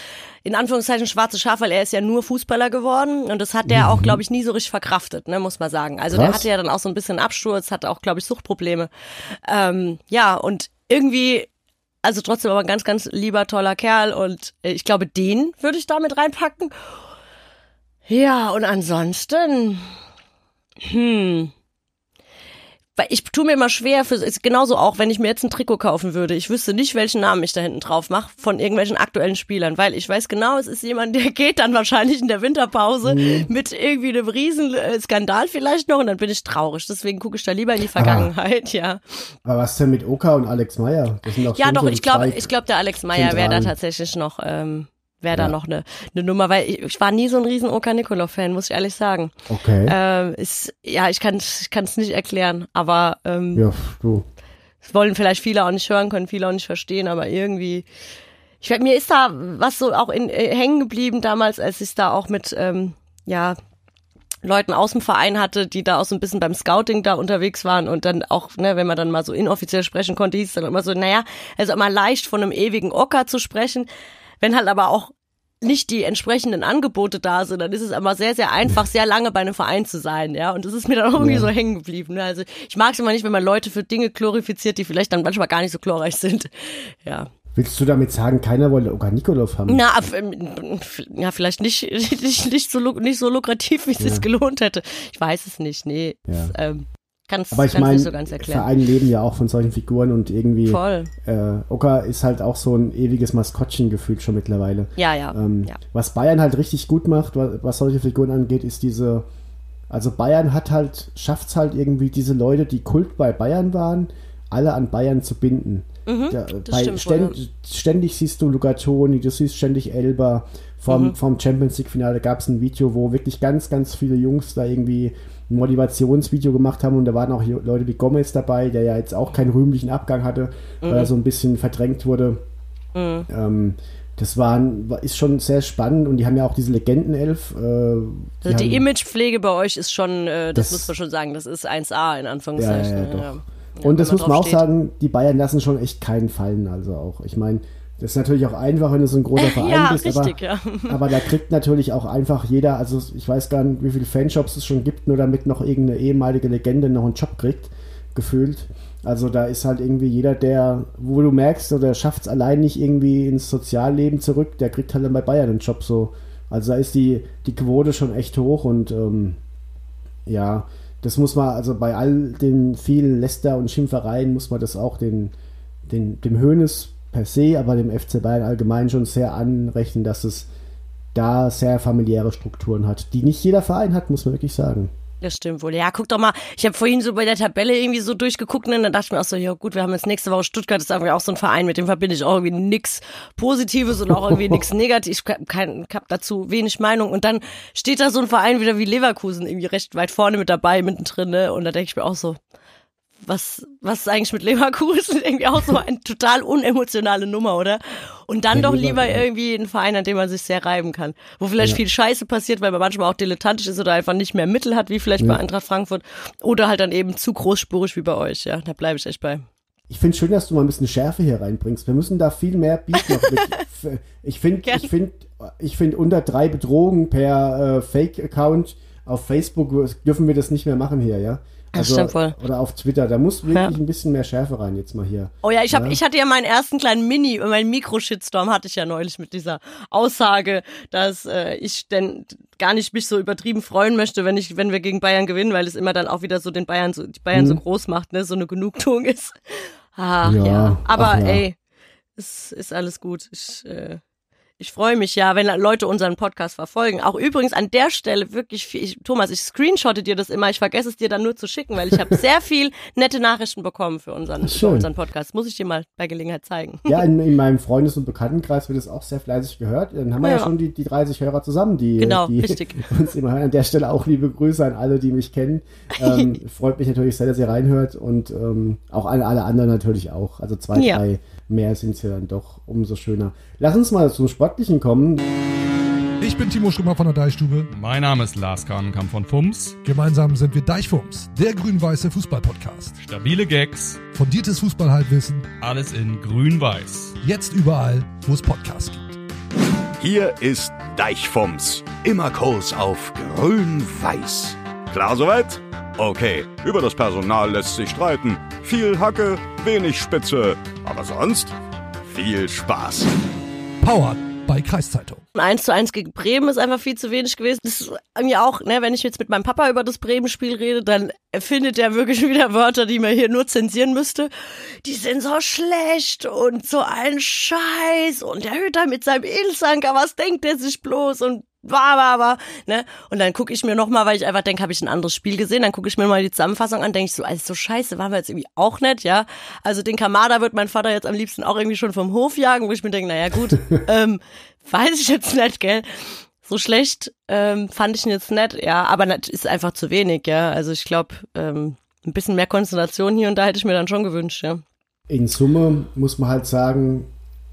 in Anführungszeichen, schwarze Schaf, weil er ist ja nur Fußballer geworden. Und das hat der auch, glaube ich, nie so richtig verkraftet, ne, muss man sagen. Also der Krass. hatte ja dann auch so ein bisschen Absturz, hatte auch, glaube ich, Suchtprobleme. Ähm, ja, und irgendwie, also trotzdem aber ein ganz, ganz lieber, toller Kerl. Und äh, ich glaube, den würde ich da mit reinpacken. Ja, und ansonsten, hm. Weil ich tue mir immer schwer für ist genauso auch, wenn ich mir jetzt ein Trikot kaufen würde. Ich wüsste nicht, welchen Namen ich da hinten drauf mache von irgendwelchen aktuellen Spielern, weil ich weiß genau, es ist jemand, der <laughs> geht dann wahrscheinlich in der Winterpause mit irgendwie einem riesen äh, Skandal vielleicht noch und dann bin ich traurig. Deswegen gucke ich da lieber in die Vergangenheit, ja. Aber was denn mit Oka und Alex Meyer? Das sind doch Ja, doch, so ich glaube, ich glaube, der Alex Meyer wäre da tatsächlich noch, ähm, wäre da Ja. noch eine, eine Nummer, weil ich, ich war nie so ein riesen Oka Nikolov-Fan, muss ich ehrlich sagen. Okay. Ähm, ist, ja, ich kann ich kann's nicht erklären, aber ähm, ja, du. das wollen vielleicht viele auch nicht hören, können viele auch nicht verstehen, aber irgendwie, ich weiß, mir ist da was so auch in, äh, hängen geblieben damals, als ich da auch mit, ähm, ja, Leuten aus dem Verein hatte, die da auch so ein bisschen beim Scouting da unterwegs waren und dann auch, ne, wenn man dann mal so inoffiziell sprechen konnte, hieß es dann immer so, naja, also immer leicht von einem ewigen Ocker zu sprechen, wenn halt aber auch nicht die entsprechenden Angebote da sind, dann ist es aber sehr, sehr einfach, sehr lange bei einem Verein zu sein, ja. Und das ist mir dann auch irgendwie Ja. so hängen geblieben. Ne? Also ich mag es immer nicht, wenn man Leute für Dinge glorifiziert, die vielleicht dann manchmal gar nicht so glorreich sind. <laughs> Ja. Willst du damit sagen, keiner wollte Oka Nikolov haben? Na, ähm, ja, vielleicht nicht, <laughs> nicht, nicht, so, nicht so lukrativ, wie es sich gelohnt hätte. Ich weiß es nicht. Nee, Ja. ähm, kann's, Aber ich meine, so. Vereine leben ja auch von solchen Figuren und irgendwie Voll. äh, Oka ist halt auch so ein ewiges Maskottchen gefühlt schon mittlerweile. Ja, ja. Ähm, ja. Was Bayern halt richtig gut macht, was, was solche Figuren angeht, ist diese, also Bayern hat halt, schafft es halt irgendwie diese Leute, die Kult bei Bayern waren, alle an Bayern zu binden. Ja, das bei ständ, wohl, Ständig siehst du Luca Toni, du siehst ständig Elba. Vom, Mhm. vom Champions League-Finale gab es ein Video, wo wirklich ganz, ganz viele Jungs da irgendwie ein Motivationsvideo gemacht haben und da waren auch Leute wie Gomez dabei, der ja jetzt auch keinen rühmlichen Abgang hatte, weil Mhm. er so ein bisschen verdrängt wurde. Ähm, das waren, war, ist schon sehr spannend und die haben ja auch diese Legendenelf. Äh, Also die haben- Imagepflege bei euch ist schon, äh, das, Das- muss man schon sagen, das ist 1A in Anführungszeichen. Ja, ja, ja, Und das muss man auch steht. sagen, die Bayern lassen schon echt keinen fallen, also auch. Ich meine, das ist natürlich auch einfach, wenn du so ein großer Verein Ja, bist, richtig, aber, ja. <laughs> aber da kriegt natürlich auch einfach jeder, also ich weiß gar nicht, wie viele Fanshops es schon gibt, nur damit noch irgendeine ehemalige Legende noch einen Job kriegt, gefühlt. Also da ist halt irgendwie jeder, der, wo du merkst, oder schafft es allein nicht irgendwie ins Sozialleben zurück, der kriegt halt dann bei Bayern einen Job so. Also da ist die, die Quote schon echt hoch und ähm, ja, das muss man, also bei all den vielen Läster und Schimpfereien muss man das auch den, den, dem Hönes per se, aber dem FC Bayern allgemein schon sehr anrechnen, dass es da sehr familiäre Strukturen hat, die nicht jeder Verein hat, muss man wirklich sagen. Das stimmt wohl. Ja, guck doch mal. Ich habe vorhin so bei der Tabelle irgendwie so durchgeguckt und dann dachte ich mir auch so, ja gut, wir haben jetzt nächste Woche Stuttgart, das ist irgendwie auch so ein Verein, mit dem verbinde ich auch irgendwie nix Positives und auch irgendwie nix <laughs> Negatives. Ich kein, hab dazu wenig Meinung. Und dann steht da so ein Verein wieder wie Leverkusen irgendwie recht weit vorne mit dabei, mittendrin, ne? Und da denke ich mir auch so, was, was ist eigentlich mit Leverkusen? <laughs> Irgendwie auch so eine total unemotionale Nummer, oder? Und dann Ja, doch lieber irgendwie ein Verein, an dem man sich sehr reiben kann. Wo vielleicht Ja. viel Scheiße passiert, weil man manchmal auch dilettantisch ist oder einfach nicht mehr Mittel hat, wie vielleicht bei Eintracht Frankfurt. Oder halt dann eben zu großspurig wie bei euch, ja. Da bleibe ich echt bei. Ich finde schön, dass du mal ein bisschen Schärfe hier reinbringst. Wir müssen da viel mehr bieten. noch mit. <laughs> ich finde, ich finde, ich finde unter drei Bedrohungen per äh, Fake-Account auf Facebook dürfen wir das nicht mehr machen hier, ja? Das stimmt wohl. Oder auf Twitter. Da muss wirklich Ja. ein bisschen mehr Schärfe rein jetzt mal hier. Oh ja, ich hab, Ja. ich hatte ja meinen ersten kleinen Mini, meinen Mikro-Shitstorm hatte ich ja neulich mit dieser Aussage, dass äh, ich denn gar nicht mich so übertrieben freuen möchte, wenn ich, wenn wir gegen Bayern gewinnen, weil es immer dann auch wieder so den Bayern so, die Bayern so groß macht, ne, so eine Genugtuung ist. Ach ja. Ja, Aber ach ey, es ist alles gut. Ich, äh, ich freue mich ja, wenn Leute unseren Podcast verfolgen. Auch übrigens an der Stelle wirklich viel, ich, Thomas, ich screenshotte dir das immer. Ich vergesse es dir dann nur zu schicken, weil ich habe sehr viel nette Nachrichten bekommen für unseren, für unseren Podcast. Muss ich dir mal bei Gelegenheit zeigen. Ja, in, <laughs> in meinem Freundes- und Bekanntenkreis wird es auch sehr fleißig gehört. Dann haben wir ja, schon die, die 30 Hörer zusammen, die, Genau, die richtig. <laughs> uns immer hören. An der Stelle auch liebe Grüße an alle, die mich kennen. Ähm, <laughs> freut mich natürlich sehr, dass ihr reinhört und ähm, auch alle, alle anderen natürlich auch. Also zwei, Ja. drei mehr sind es ja dann doch umso schöner. Lass uns mal zum Sportlichen kommen. Ich bin Timo Strümmer von der Deichstube. Mein Name ist Lars Kahnenkamp von FUMS. Gemeinsam sind wir Deichfums, der grün-weiße Fußball-Podcast. Stabile Gags, Fundiertes Fußballhalbwissen, alles in grün-weiß. jetzt überall, wo es Podcasts gibt. Hier ist Deichfums. Immer Kurs auf grün-weiß. Klar soweit? Okay, über das Personal lässt sich streiten. Viel Hacke, wenig Spitze. Aber sonst viel Spaß. Powered bei Kreiszeitung. Eins zu eins gegen Bremen ist einfach viel zu wenig gewesen. Das ist mir auch, ne, wenn ich jetzt mit meinem Papa über das Bremen-Spiel rede, dann findet er wirklich <laughs> wieder Wörter, die man hier nur zensieren müsste. Die sind so schlecht und so ein Scheiß und der Hüter mit seinem Ilsanker, was denkt der sich bloß und war, war, war, ne? Und dann gucke ich mir nochmal, weil ich einfach denke, habe ich ein anderes Spiel gesehen, dann gucke ich mir mal die Zusammenfassung an, denke ich so, also so scheiße, waren wir jetzt irgendwie auch nicht, ja? Also den Kamada wird mein Vater jetzt am liebsten auch irgendwie schon vom Hof jagen, wo ich mir denke, naja gut, <laughs> ähm, weiß ich jetzt nicht, gell? So schlecht ähm, fand ich ihn jetzt nicht, ja, aber das ist einfach zu wenig, ja. Also ich glaube, ähm, ein bisschen mehr Konzentration hier und da hätte ich mir dann schon gewünscht, ja. In Summe muss man halt sagen,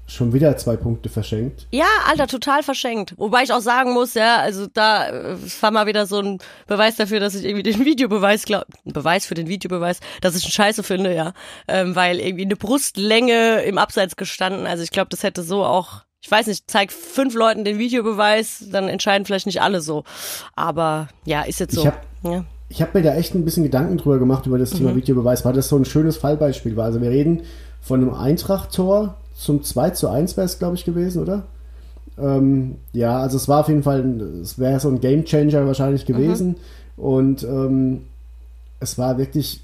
schon wieder zwei Punkte verschenkt. Ja, Alter, total verschenkt. Wobei ich auch sagen muss, ja, also da äh, war mal wieder so ein Beweis dafür, dass ich irgendwie den Videobeweis glaub, ein Beweis für den Videobeweis, dass ich ihn scheiße finde, ja, ähm, weil irgendwie eine Brustlänge im Abseits gestanden. Also ich glaube, das hätte so auch, ich weiß nicht, zeig fünf Leuten den Videobeweis, dann entscheiden vielleicht nicht alle so. Aber ja, ist jetzt so. Ich hab- ja. Ich habe mir da echt ein bisschen Gedanken drüber gemacht über das Mhm. Thema Videobeweis, weil das so ein schönes Fallbeispiel war. Also wir reden von einem Eintracht-Tor zum 2 zu 1 wäre es, glaube ich, gewesen, oder? Ähm, ja, also es war auf jeden Fall, ein- es wäre so ein Gamechanger wahrscheinlich gewesen. Und ähm, es war wirklich,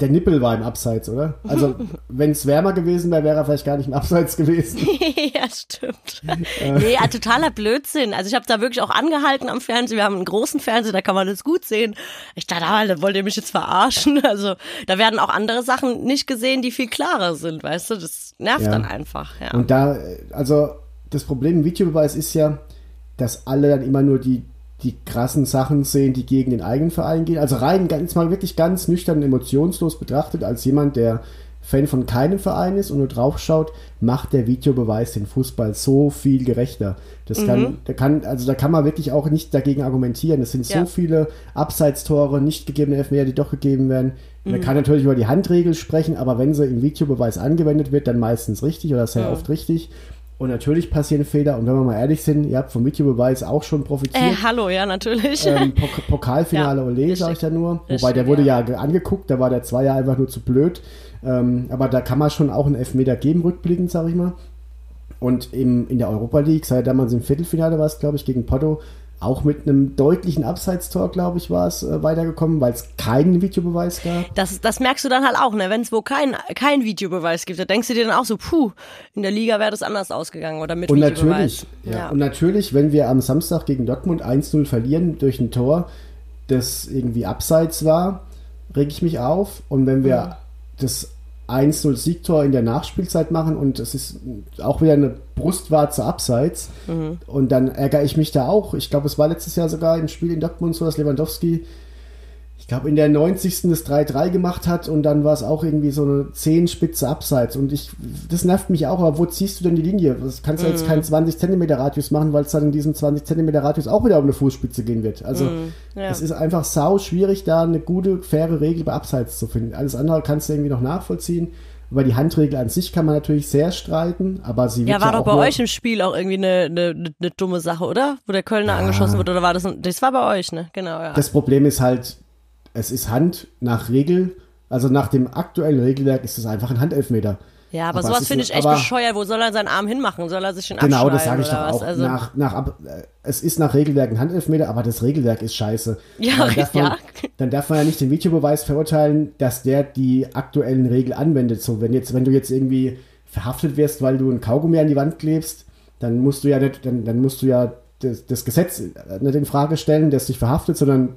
der Nippel war im Abseits, oder? Also <laughs> wenn es wärmer gewesen wäre, wäre er vielleicht gar nicht im Abseits gewesen. <laughs> ja, stimmt. nee, ja, totaler Blödsinn. Also ich habe da wirklich auch angehalten am Fernsehen. Wir haben einen großen Fernseher, da kann man das gut sehen. Ich dachte, ah, da wollt ihr mich jetzt verarschen. <laughs> Also da werden auch andere Sachen nicht gesehen, die viel klarer sind, weißt du? Das nervt Ja. dann einfach, ja. Und da, also das Problem im Videobeweis ist ja, dass alle dann immer nur die, die krassen Sachen sehen, die gegen den eigenen Verein gehen. Also rein ganz mal wirklich ganz nüchtern und emotionslos betrachtet, als jemand, der Fan von keinem Verein ist und nur draufschaut, macht der Videobeweis den Fußball so viel gerechter. Das kann, da kann, also da kann man wirklich auch nicht dagegen argumentieren. Es sind Ja. so viele Abseitstore, nicht gegebene Elfmeter, die doch gegeben werden. Man kann natürlich über die Handregel sprechen, aber wenn sie im Videobeweis angewendet wird, dann meistens richtig oder sehr oft richtig. Und natürlich passieren Fehler. Und wenn wir mal ehrlich sind, ihr habt vom Videobeweis auch schon profitiert. äh, hallo, ja, natürlich. Ähm, Pok <laughs> Pokalfinale Ja, Ole, sage ich da nur. Wobei Richtig, der wurde ja. ja, ge- angeguckt, da war der Zweier einfach nur zu blöd. Ähm, aber da kann man schon auch einen Elfmeter geben, rückblickend, sage ich mal. Und im, in der Europa League, sei damals im Viertelfinale war es, glaube ich, gegen Porto, auch mit einem deutlichen Abseitstor, glaube ich, war es äh, weitergekommen, weil es keinen Videobeweis gab. Das, das merkst du dann halt auch, ne? Wenn es wo kein, kein Videobeweis gibt, da denkst du dir dann auch so, puh, in der Liga wäre das anders ausgegangen oder mit Und Videobeweis. natürlich, ja. und natürlich, wenn wir am Samstag gegen Dortmund 1-0 verlieren durch ein Tor, das irgendwie abseits war, reg ich mich auf. Und wenn wir das 1-0 Siegtor in der Nachspielzeit machen und es ist auch wieder eine Brustwarze abseits und dann ärgere ich mich da auch. Ich glaube, es war letztes Jahr sogar im Spiel in Dortmund so, dass Lewandowski ich glaube, in der 90. das 3-3 gemacht hat und dann war es auch irgendwie so eine Zehenspitze abseits. Und ich, das nervt mich auch, aber wo ziehst du denn die Linie? Das kannst du jetzt keinen 20 Zentimeter Radius machen, weil es dann in diesem 20 Zentimeter Radius auch wieder um eine Fußspitze gehen wird. Also, ja. es ist einfach sau schwierig, da eine gute, faire Regel bei Abseits zu finden. Alles andere kannst du irgendwie noch nachvollziehen. Über die Handregel an sich kann man natürlich sehr streiten, aber sie wird Ja, war doch auch bei euch im Spiel auch irgendwie eine, eine, eine, dumme Sache, oder? Wo der Kölner angeschossen wird, oder war das, ein- das war bei euch, ne? Genau, ja. Das Problem ist halt, es ist Hand nach Regel, also nach dem aktuellen Regelwerk ist es einfach ein Handelfmeter. ja, aber, aber sowas finde ich echt bescheuert. Wo soll er seinen Arm hinmachen? Soll er sich den Genau, das sage ich doch auch. Also, nach, nach, ab, äh, es ist nach Regelwerk ein Handelfmeter, aber das Regelwerk ist scheiße. Ja, dann darf, <laughs> man, ja. dann darf man ja nicht den Videobeweis verurteilen, dass der die aktuellen Regeln anwendet. So, wenn jetzt, wenn du jetzt irgendwie verhaftet wirst, weil du ein Kaugummi an die Wand klebst, dann musst du ja nicht, dann, dann musst du ja das, das Gesetz nicht in Frage stellen, das dich verhaftet, sondern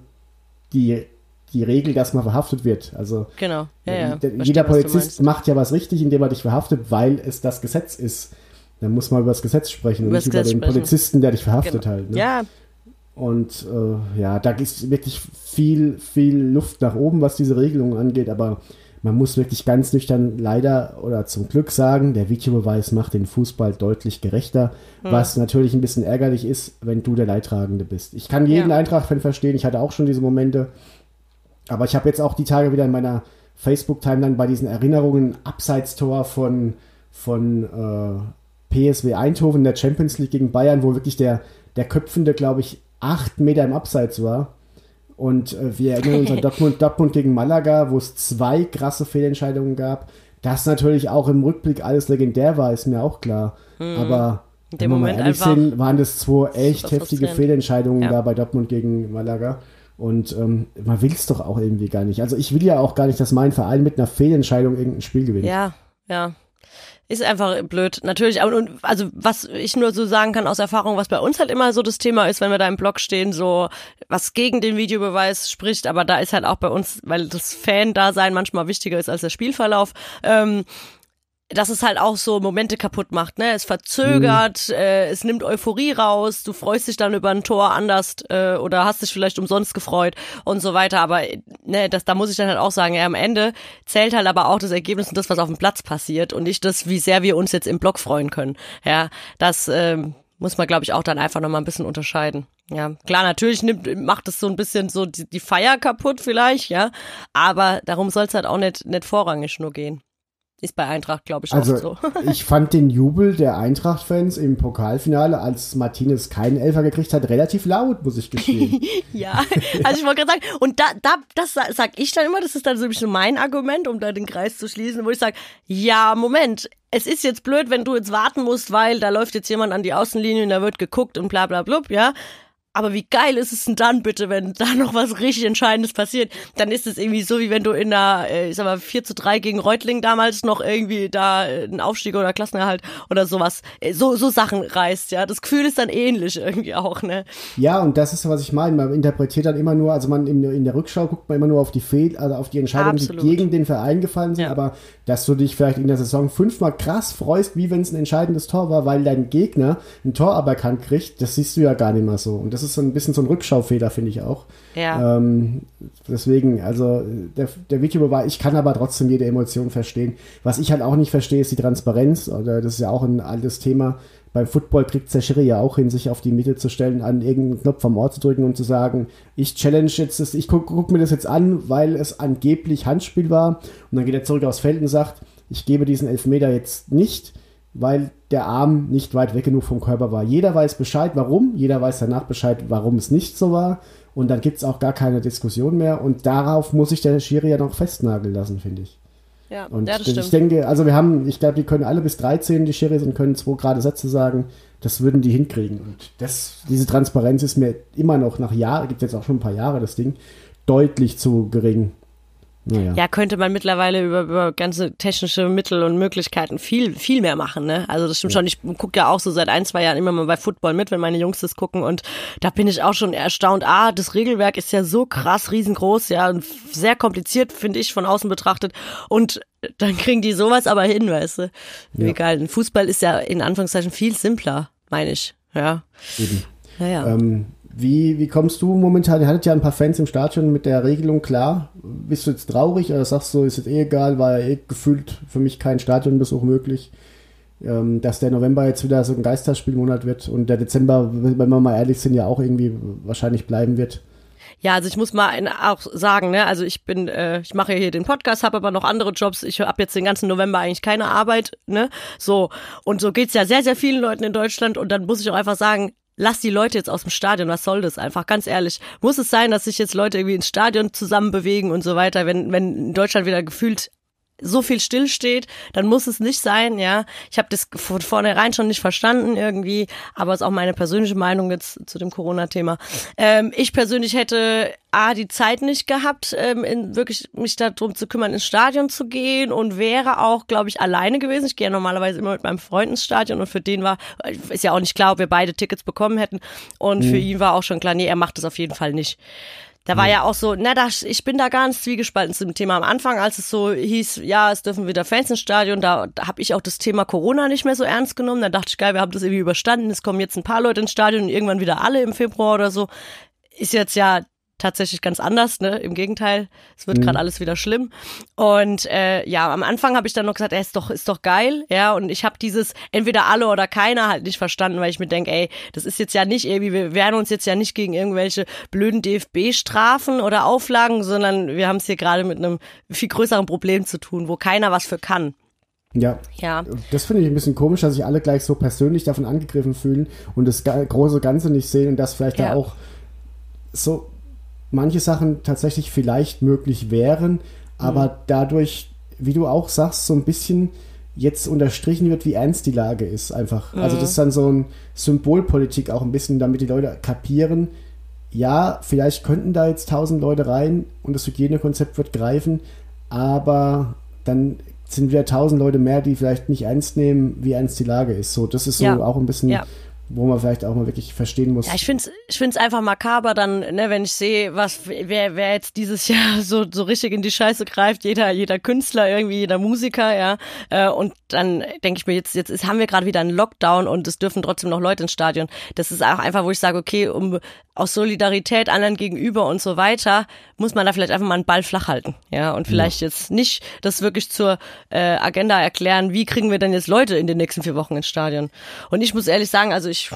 die, die Regel, dass man verhaftet wird. Also genau, ja, ja. der- Verstehe, jeder du Polizist macht ja was richtig, indem er dich verhaftet, weil es das Gesetz ist. Dann muss man über das Gesetz sprechen Über und nicht das über Gesetz den sprechen. Polizisten, der dich verhaftet Genau. halt. Ne? Ja, Und äh, ja, da ist wirklich viel, viel Luft nach oben, was diese Regelungen angeht, aber man muss wirklich ganz nüchtern leider oder zum Glück sagen, der Videobeweis macht den Fußball deutlich gerechter, Hm. was natürlich ein bisschen ärgerlich ist, wenn du der Leidtragende bist. Ich kann jeden Ja. Eintracht-Fan verstehen, ich hatte auch schon diese Momente, aber ich habe jetzt auch die Tage wieder in meiner Facebook-Timeline bei diesen Erinnerungen Abseitstor von, von äh, PSW Eindhoven in der Champions League gegen Bayern, wo wirklich der, der Köpfende, glaube ich, acht Meter im Abseits war. Und äh, wir erinnern uns an <laughs> Dortmund, Dortmund gegen Malaga, wo es zwei krasse Fehlentscheidungen gab. Das natürlich auch im Rückblick alles legendär war, ist mir auch klar. Aber In wenn wir mal Moment ehrlich einfach sind, waren das zwei echt heftige. Fehlentscheidungen Ja. da bei Dortmund gegen Malaga. Und ähm, man will es doch auch irgendwie gar nicht. Also ich will ja auch gar nicht, dass mein Verein mit einer Fehlentscheidung irgendein Spiel gewinnt. Ja, ja. Ist einfach blöd. Natürlich, aber- und also was ich nur so sagen kann aus Erfahrung, was bei uns halt immer so das Thema ist, wenn wir da im Blog stehen, so was gegen den Videobeweis spricht, aber da ist halt auch bei uns, weil das Fan-Dasein manchmal wichtiger ist als der Spielverlauf, ähm, dass es halt auch so Momente kaputt macht, ne? Es verzögert, äh, es nimmt Euphorie raus, du freust dich dann über ein Tor anders äh, oder hast dich vielleicht umsonst gefreut und so weiter. Aber ne, das, da muss ich dann halt auch sagen, ja, am Ende zählt halt aber auch das Ergebnis und das, was auf dem Platz passiert und nicht das, wie sehr wir uns jetzt im Block freuen können. Ja, das ähm, muss man, glaube ich, auch dann einfach nochmal ein bisschen unterscheiden. Ja, klar, natürlich nimmt, macht es so ein bisschen so die, die Feier kaputt vielleicht, ja, aber darum soll es halt auch nicht, nicht vorrangig nur gehen. Ist bei Eintracht, glaube ich, Also auch so. <laughs> ich fand den Jubel der Eintracht-Fans im Pokalfinale, als Martinez keinen Elfer gekriegt hat, relativ laut, muss ich gestehen. <laughs> Ja, also ich wollte gerade sagen, und da, da, das sa- sag ich dann immer, das ist dann so ein bisschen mein Argument, um da den Kreis zu schließen, wo ich sage, ja, Moment, es ist jetzt blöd, wenn du jetzt warten musst, weil da läuft jetzt jemand an die Außenlinie und da wird geguckt und bla bla blub, ja. Aber wie geil ist es denn dann bitte, wenn da noch was richtig Entscheidendes passiert? Dann ist es irgendwie so, wie wenn du in der, äh, ich sag mal, 4 zu 3 gegen Reutling damals noch irgendwie da äh, einen Aufstieg oder Klassenerhalt oder sowas, äh, so, so Sachen reißt, ja. Das Gefühl ist dann ähnlich irgendwie auch, ne? Ja, und das ist, was ich meine. Man interpretiert dann immer nur, also man in, in der Rückschau guckt man immer nur auf die Fehl, also auf die Entscheidungen, Absolut. die gegen den Verein gefallen sind, Ja. aber dass du dich vielleicht in der Saison fünfmal krass freust, wie wenn es ein entscheidendes Tor war, weil dein Gegner ein Tor aberkannt kriegt, das siehst du ja gar nicht mehr so. Und das ist so ein bisschen so ein Rückschaufehler, finde ich auch. Ja. Ähm, deswegen, also der, der Videobeweis, ich kann aber trotzdem jede Emotion verstehen. Was ich halt auch nicht verstehe, ist die Transparenz. Oder das ist ja auch ein altes Thema. Beim Football kriegt Schiri ja auch hin, sich auf die Mitte zu stellen, an irgendeinen Knopf am Ohr zu drücken und zu sagen, ich challenge jetzt das, ich guck, guck mir das jetzt an, weil es angeblich Handspiel war. Und dann geht er zurück aufs Feld und sagt, ich gebe diesen Elfmeter jetzt nicht, weil der Arm nicht weit weg genug vom Körper war. Jeder weiß Bescheid, warum. Jeder weiß danach Bescheid, warum es nicht so war. Und dann gibt es auch gar keine Diskussion mehr. Und darauf muss sich der Schiri ja noch festnageln lassen, finde ich. Ja, Und ja das ich stimmt. denke, also wir haben, ich glaube, die können alle bis 13, die Schiris, und können zwei gerade Sätze sagen. Das würden die hinkriegen. Und das, diese Transparenz ist mir immer noch nach Jahren, gibt jetzt auch schon ein paar Jahre das Ding, deutlich zu gering. Naja. Ja, könnte man mittlerweile über, über ganze technische Mittel und Möglichkeiten viel, viel mehr machen, ne? Also das stimmt schon. Ich gucke ja auch so seit ein, zwei Jahren immer mal bei Football mit, wenn meine Jungs das gucken und da bin ich auch schon erstaunt. Ah, das Regelwerk ist ja so krass riesengroß, ja, und sehr kompliziert, finde ich, von außen betrachtet. Und dann kriegen die sowas aber hin, weißt du? Geil. Ein Fußball ist ja in Anführungszeichen viel simpler, meine ich. Ja. Eben. Naja. Ähm, wie, wie kommst du momentan? Ihr hattet ja ein paar Fans im Stadion mit der Regelung klar. Bist du jetzt traurig oder sagst du, ist jetzt eh egal, war ja eh gefühlt für mich kein Stadionbesuch möglich? Ähm, dass der November jetzt wieder so ein Geisterspielmonat wird und der Dezember, wenn wir mal ehrlich sind, ja auch irgendwie wahrscheinlich bleiben wird. Ja, also ich muss mal auch sagen, ne, also ich bin, äh, ich mache hier den Podcast, habe aber noch andere Jobs. Ich habe jetzt den ganzen November eigentlich keine Arbeit, ne, so und so geht's ja sehr, sehr vielen Leuten in Deutschland und dann muss ich auch einfach sagen, lass die Leute jetzt aus dem Stadion, was soll das einfach, ganz ehrlich. Muss es sein, dass sich jetzt Leute irgendwie ins Stadion zusammen bewegen und so weiter, wenn, wenn in Deutschland wieder gefühlt so viel stillsteht, dann muss es nicht sein, ja. Ich habe das von vornherein schon nicht verstanden irgendwie, aber ist auch meine persönliche Meinung jetzt zu dem Corona-Thema. Ähm, ich persönlich hätte A, die Zeit nicht gehabt, ähm, in, wirklich mich darum zu kümmern, ins Stadion zu gehen und wäre auch, glaube ich, alleine gewesen. Ich gehe ja normalerweise immer mit meinem Freund ins Stadion und für den war, ist ja auch nicht klar, ob wir beide Tickets bekommen hätten und für ihn war auch schon klar, nee, er macht das auf jeden Fall nicht. Da war ja auch so, na, da, ich bin da ganz zwiegespalten zu dem Thema. Am Anfang, als es so hieß, ja, es dürfen wieder Fans ins Stadion, da, da habe ich auch das Thema Corona nicht mehr so ernst genommen. Da dachte ich, geil, wir haben das irgendwie überstanden. Es kommen jetzt ein paar Leute ins Stadion und irgendwann wieder alle im Februar oder so. Ist jetzt ja tatsächlich ganz anders, ne? Im Gegenteil, es wird gerade alles wieder schlimm. Und äh, ja, am Anfang habe ich dann noch gesagt, ey, ist doch, ist doch geil, ja. Und ich habe dieses entweder alle oder keiner halt nicht verstanden, weil ich mir denke, ey, das ist jetzt ja nicht irgendwie, wir wehren uns jetzt ja nicht gegen irgendwelche blöden DFB-Strafen oder Auflagen, sondern wir haben es hier gerade mit einem viel größeren Problem zu tun, wo keiner was für kann. Ja. Ja. Das finde ich ein bisschen komisch, dass sich alle gleich so persönlich davon angegriffen fühlen und das große Ganze nicht sehen und dass vielleicht Ja. da auch so manche Sachen tatsächlich vielleicht möglich wären, aber Mhm. dadurch, wie du auch sagst, so ein bisschen jetzt unterstrichen wird, wie ernst die Lage ist einfach. Also Mhm. das ist dann so ein Symbolpolitik auch ein bisschen, damit die Leute kapieren, ja, vielleicht könnten da jetzt tausend Leute rein und das Hygienekonzept wird greifen, aber dann sind wieder tausend Leute mehr, die vielleicht nicht ernst nehmen, wie ernst die Lage ist. So, das ist so Ja. auch ein bisschen, Ja. Wo man vielleicht auch mal wirklich verstehen muss. Ja, ich find's, ich find's einfach makaber dann, ne, wenn ich sehe, was, wer, wer jetzt dieses <laughs> Jahr so, so richtig in die Scheiße greift, jeder, jeder Künstler, irgendwie jeder Musiker, ja, äh, und dann denke ich mir jetzt, jetzt ist, haben wir gerade wieder einen Lockdown und es dürfen trotzdem noch Leute ins Stadion. Das ist auch einfach, wo ich sage, okay, um aus Solidarität anderen gegenüber und so weiter, muss man da vielleicht einfach mal einen Ball flach halten, ja, und vielleicht jetzt nicht das wirklich zur äh, Agenda erklären, wie kriegen wir denn jetzt Leute in den nächsten vier Wochen ins Stadion? Und ich muss ehrlich sagen, also ich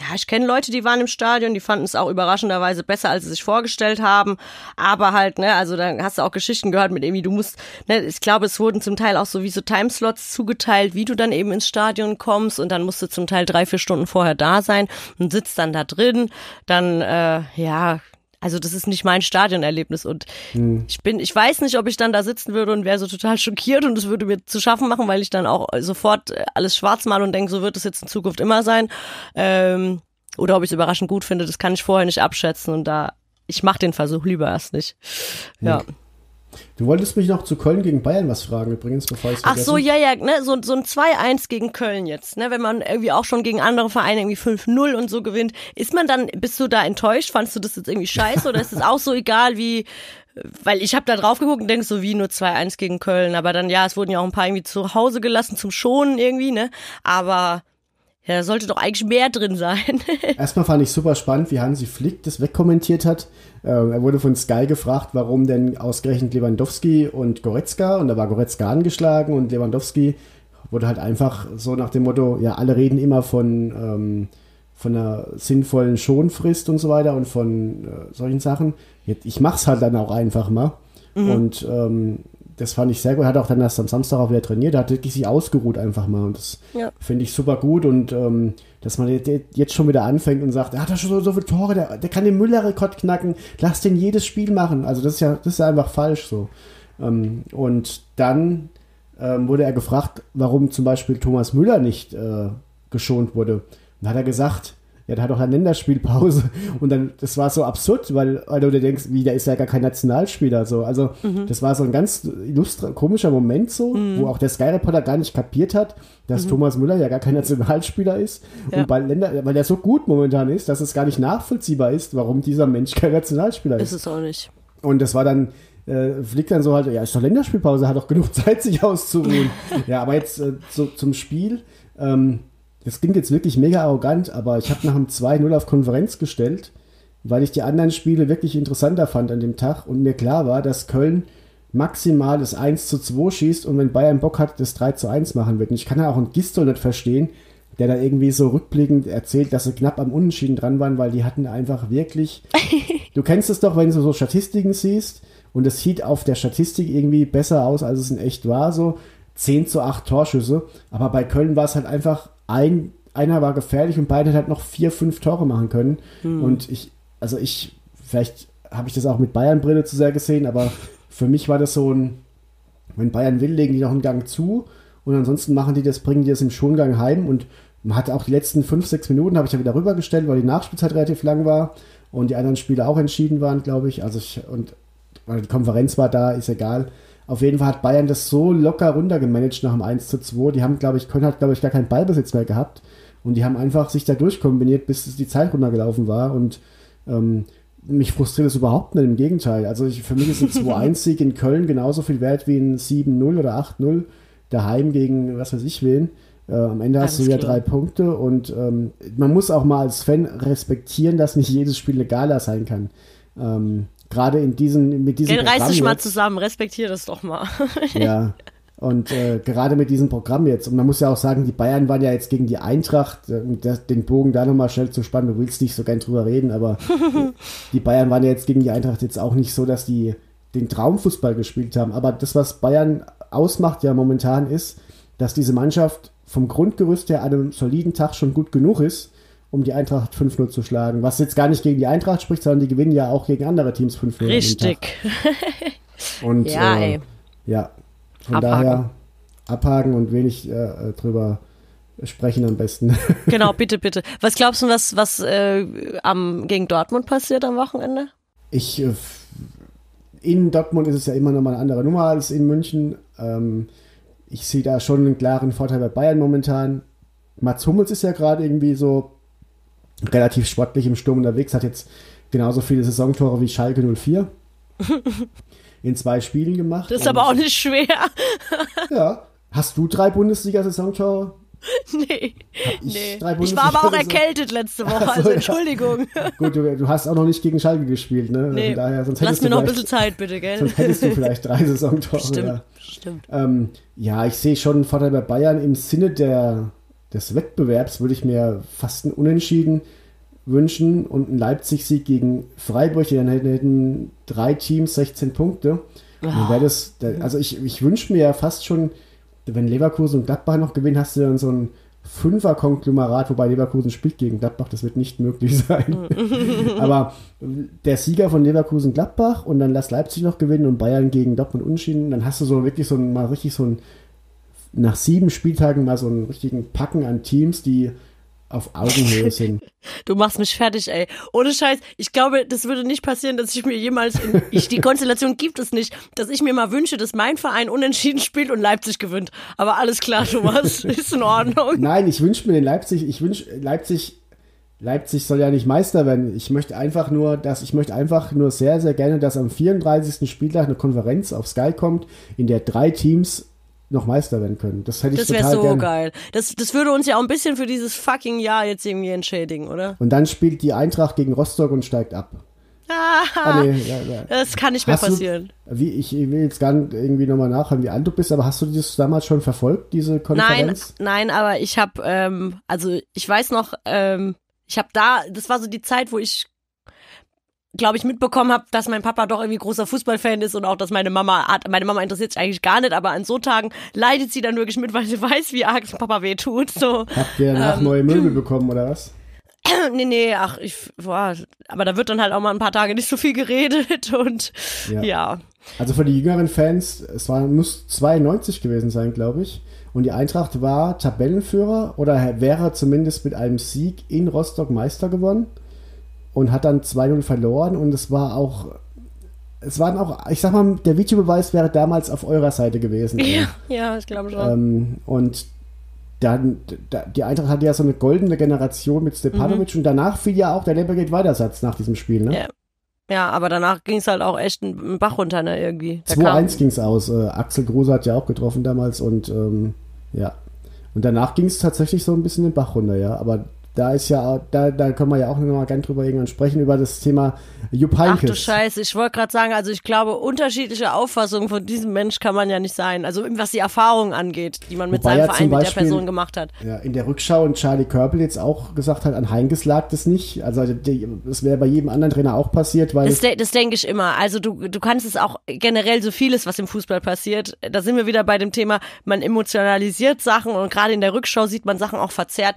ja, ich kenne Leute, die waren im Stadion, die fanden es auch überraschenderweise besser, als sie sich vorgestellt haben. Aber halt, ne, also dann hast du auch Geschichten gehört mit irgendwie, du musst, ne, ich glaube, es wurden zum Teil auch so wie so Timeslots zugeteilt, wie du dann eben ins Stadion kommst und dann musst du zum Teil drei, vier Stunden vorher da sein und sitzt dann da drin. Dann, äh, ja, also das ist nicht mein Stadionerlebnis und ich bin, ich weiß nicht, ob ich dann da sitzen würde und wäre so total schockiert und es würde mir zu schaffen machen, weil ich dann auch sofort äh, alles schwarz mal und denke, so wird es jetzt in Zukunft immer sein. Ähm, Oder ob ich es überraschend gut finde, das kann ich vorher nicht abschätzen und da, ich mache den Versuch lieber erst nicht. Ja. Du wolltest mich noch zu Köln gegen Bayern was fragen übrigens, bevor ich Ach so, ja, ja, ne, so, so ein 2-1 gegen Köln jetzt, ne, wenn man irgendwie auch schon gegen andere Vereine irgendwie 5-0 und so gewinnt, ist man dann, bist du da enttäuscht? Fandst du das jetzt irgendwie scheiße oder ist es auch so <laughs> egal wie, weil ich habe da drauf geguckt und denk so wie nur 2-1 gegen Köln, aber dann, ja, es wurden ja auch ein paar irgendwie zu Hause gelassen zum Schonen irgendwie, ne, aber ja, da sollte doch eigentlich mehr drin sein. <laughs> Erstmal fand ich super spannend, wie Hansi Flick das wegkommentiert hat. Ähm, er wurde von Sky gefragt, warum denn ausgerechnet Lewandowski und Goretzka, und da war Goretzka angeschlagen und Lewandowski wurde halt einfach so nach dem Motto, ja, alle reden immer von, ähm, von einer sinnvollen Schonfrist und so weiter und von äh, solchen Sachen. Ich mach's halt dann auch einfach mal. Und ähm, das fand ich sehr gut. Er hat auch dann erst am Samstag auch wieder trainiert. Er hat wirklich sich ausgeruht einfach mal. Und das Ja. finde ich super gut. Und ähm, dass man jetzt- schon wieder anfängt und sagt, er hat ja schon so, so viele Tore, der, der kann den Müller-Rekord knacken. Lass den jedes Spiel machen. Also das ist ja, das ist ja einfach falsch so. Ähm, und dann ähm, wurde er gefragt, warum zum Beispiel Thomas Müller nicht äh, geschont wurde. Und da hat er gesagt, der hat doch eine Länderspielpause. Und dann, das war so absurd, weil, weil du dir denkst, wie, der ist ja gar kein Nationalspieler. So. Also, das war so ein ganz illustrer, komischer Moment so, wo auch der Sky-Reporter gar nicht kapiert hat, dass Thomas Müller ja gar kein Nationalspieler ist. Ja. Und bei Länder, weil der so gut momentan ist, dass es gar nicht nachvollziehbar ist, warum dieser Mensch kein Nationalspieler ist es auch nicht. und das war dann, äh, Flick dann so halt, ja, ist doch Länderspielpause, hat doch genug <laughs> Zeit, sich auszuruhen. <laughs> ja, aber jetzt äh, so, zum Spiel, ähm, das klingt jetzt wirklich mega arrogant, aber ich habe nach dem 2-0 auf Konferenz gestellt, weil ich die anderen Spiele wirklich interessanter fand an dem Tag und mir klar war, dass Köln maximal das 1 zu 2 schießt und wenn Bayern Bock hat, das 3 zu 1 machen wird. Und ich kann ja auch einen Gistol nicht verstehen, der da irgendwie so rückblickend erzählt, dass sie knapp am Unentschieden dran waren, weil die hatten einfach wirklich <laughs> Du kennst es doch, wenn du so Statistiken siehst und es sieht auf der Statistik irgendwie besser aus, als es in echt war, so 10 zu 8 Torschüsse. Aber bei Köln war es halt einfach ein, einer war gefährlich und beide halt noch vier, fünf Tore machen können. Und ich, also ich, vielleicht habe ich das auch mit Bayern-Brille zu sehr gesehen, aber <laughs> für mich war das so ein, wenn Bayern will, legen die noch einen Gang zu und ansonsten machen die das, bringen die das im Schongang heim und man hat auch die letzten fünf, sechs Minuten habe ich ja wieder rübergestellt, weil die Nachspielzeit relativ lang war und die anderen Spiele auch entschieden waren, glaube ich. Also ich, und weil die Konferenz war da, ist egal. Auf jeden Fall hat Bayern das so locker runtergemanagt nach dem 1 zu 2. Die haben, glaube ich, Köln hat, glaube ich, gar keinen Ballbesitz mehr gehabt. Und die haben einfach sich da durchkombiniert, bis es die Zeit runtergelaufen war. Und ähm, mich frustriert es überhaupt nicht, im Gegenteil. Also ich, für mich ist ein <laughs> 2-1-Sieg in Köln genauso viel wert wie ein 7-0 oder 8-0 daheim gegen was weiß ich wen. Äh, am Ende hast du Alles ja drei Punkte und ähm, man muss auch mal als Fan respektieren, dass nicht jedes Spiel eine Gala sein kann. Ähm, Gerade in diesen, mit diesem reiß Programm dich mal jetzt. zusammen, respektier das doch mal. <laughs> Ja. Und äh, gerade mit diesem Programm jetzt, und man muss ja auch sagen, die Bayern waren ja jetzt gegen die Eintracht, äh, um das, den Bogen da nochmal schnell zu spannen, du willst nicht so gern drüber reden, aber <laughs> die Bayern waren ja jetzt gegen die Eintracht jetzt auch nicht so, dass die den Traumfußball gespielt haben. Aber das, was Bayern ausmacht ja momentan ist, dass diese Mannschaft vom Grundgerüst her an einem soliden Tag schon gut genug ist, um die Eintracht 5-0 zu schlagen. Was jetzt gar nicht gegen die Eintracht spricht, sondern die gewinnen ja auch gegen andere Teams 5-0. an dem Tag. Richtig. Und, <laughs> Ja, äh, ey. Ja, von Abhaken. daher abhaken und wenig äh, drüber sprechen am besten. <laughs> Genau, bitte, bitte. Was glaubst du, was, was äh, am, gegen Dortmund passiert am Wochenende? Ich, äh, in Dortmund ist es ja immer noch mal eine andere Nummer als in München. Ähm, ich sehe da schon einen klaren Vorteil bei Bayern momentan. Mats Hummels ist ja gerade irgendwie so relativ sportlich im Sturm unterwegs, hat jetzt genauso viele Saisontore wie Schalke 04 <laughs> in zwei Spielen gemacht. Das ist aber auch nicht schwer. <laughs> Ja. Hast du drei Bundesliga-Saisontore? <laughs> nee. ich nee. Ich war aber auch erkältet letzte Woche, also ja. Entschuldigung. Gut, du, du hast auch noch nicht gegen Schalke gespielt, ne? Nee. Von daher, Lass mir noch ein bisschen Zeit, bitte, gell? Sonst hättest du vielleicht drei Saisontore. Stimmt, Ja. stimmt. Ähm, ja, ich sehe schon einen Vorteil bei Bayern. Im Sinne der, des Wettbewerbs würde ich mir fast ein Unentschieden wünschen und einen Leipzig-Sieg gegen Freiburg. Dann hätten, drei Teams 16 Punkte. Und Dann wäre das, da- also ich, ich wünsche mir ja fast schon, wenn Leverkusen und Gladbach noch gewinnen, hast du dann so ein Fünfer-Konglomerat, wobei Leverkusen spielt gegen Gladbach, das wird nicht möglich <laughs> sein. <laughs> Aber der Sieger von Leverkusen Gladbach und dann lass Leipzig noch gewinnen und Bayern gegen Dortmund unschieden, dann hast du so wirklich so ein, mal richtig so ein, nach sieben Spieltagen mal so einen richtigen Packen an Teams, die auf Augenhöhe <laughs> sind. Du machst mich fertig, ey. Ohne Scheiß. Ich glaube, das würde nicht passieren, dass ich mir jemals in, <laughs> ich, die Konstellation gibt es nicht, dass ich mir mal wünsche, dass mein Verein unentschieden spielt und Leipzig gewinnt. Aber alles klar, Thomas. <laughs> Ist in Ordnung. Nein, ich wünsche mir den Leipzig, ich wünsche Leipzig, Leipzig soll ja nicht Meister werden. Ich möchte einfach nur, dass ich möchte einfach nur sehr, sehr gerne, dass am 34. Spieltag eine Konferenz auf Sky kommt, in der drei Teams noch Meister werden können. Das hätte ich Das wäre total so gern. geil. Das, das würde uns ja auch ein bisschen für dieses fucking Jahr jetzt irgendwie entschädigen, oder? Und dann spielt die Eintracht gegen Rostock und steigt ab. Ah, nee, ja, ja. Das kann nicht mehr Hast du- passieren. Wie, ich will jetzt gar nicht irgendwie nochmal nachhören, wie alt du bist, aber hast du das damals schon verfolgt, diese Nein, Konferenz? nein, aber ich habe, ähm, also ich weiß noch, ähm, ich habe da, das war so die Zeit, wo ich, glaube ich, mitbekommen habe, dass mein Papa doch irgendwie großer Fußballfan ist und auch, dass meine Mama, hat- meine Mama interessiert sich eigentlich gar nicht, aber an so Tagen leidet sie dann wirklich mit, weil sie <laughs> weiß, wie arg Papa weh tut. So, Habt ihr danach Ähm, neue Möbel <clears throat> bekommen oder was? <clears throat> nee, nee, ach, ich, boah, aber da wird dann halt auch mal ein paar Tage nicht so viel geredet <laughs> und Ja. ja. Also für die jüngeren Fans, es war, muss 92 gewesen sein, glaube ich. Und die Eintracht war Tabellenführer oder wäre zumindest mit einem Sieg in Rostock Meister geworden und hat dann 2-0 verloren. Und es war auch, es waren auch, ich sag mal, der Videobeweis wäre damals auf eurer Seite gewesen. Ja, <laughs> ja, ich glaube schon. Ähm, und dann, da, die Eintracht hatte ja so eine goldene Generation mit Stepanovic und danach fiel ja auch der Leber geht weitersatz nach diesem Spiel, ne? Mhm. Ja. Ja, aber danach ging es halt auch echt einen Bach runter, ne, irgendwie. Da 2-1 ging es aus. Äh, Axel Grose hat ja auch getroffen damals und ähm, ja. Und danach ging es tatsächlich so ein bisschen den Bach runter, ja. Aber da ist ja, da, da können wir ja auch noch mal ganz drüber irgendwann sprechen, über das Thema Jupp Ach du Heynckes. Scheiße, ich wollte gerade sagen, also ich glaube, unterschiedliche Auffassungen von diesem Mensch kann man ja nicht sein. Also was die Erfahrungen angeht, die man mit Wobei seinem Verein, zum mit der Beispiel- Person gemacht hat. Ja, in der Rückschau und Charlie Körbel jetzt auch gesagt hat, an Heinkes lag das nicht. Also das wäre bei jedem anderen Trainer auch passiert, weil Das, de das denke ich immer. Also du, du kannst es auch generell so vieles, was im Fußball passiert. Da sind wir wieder bei dem Thema, man emotionalisiert Sachen und gerade in der Rückschau sieht man Sachen auch verzerrt.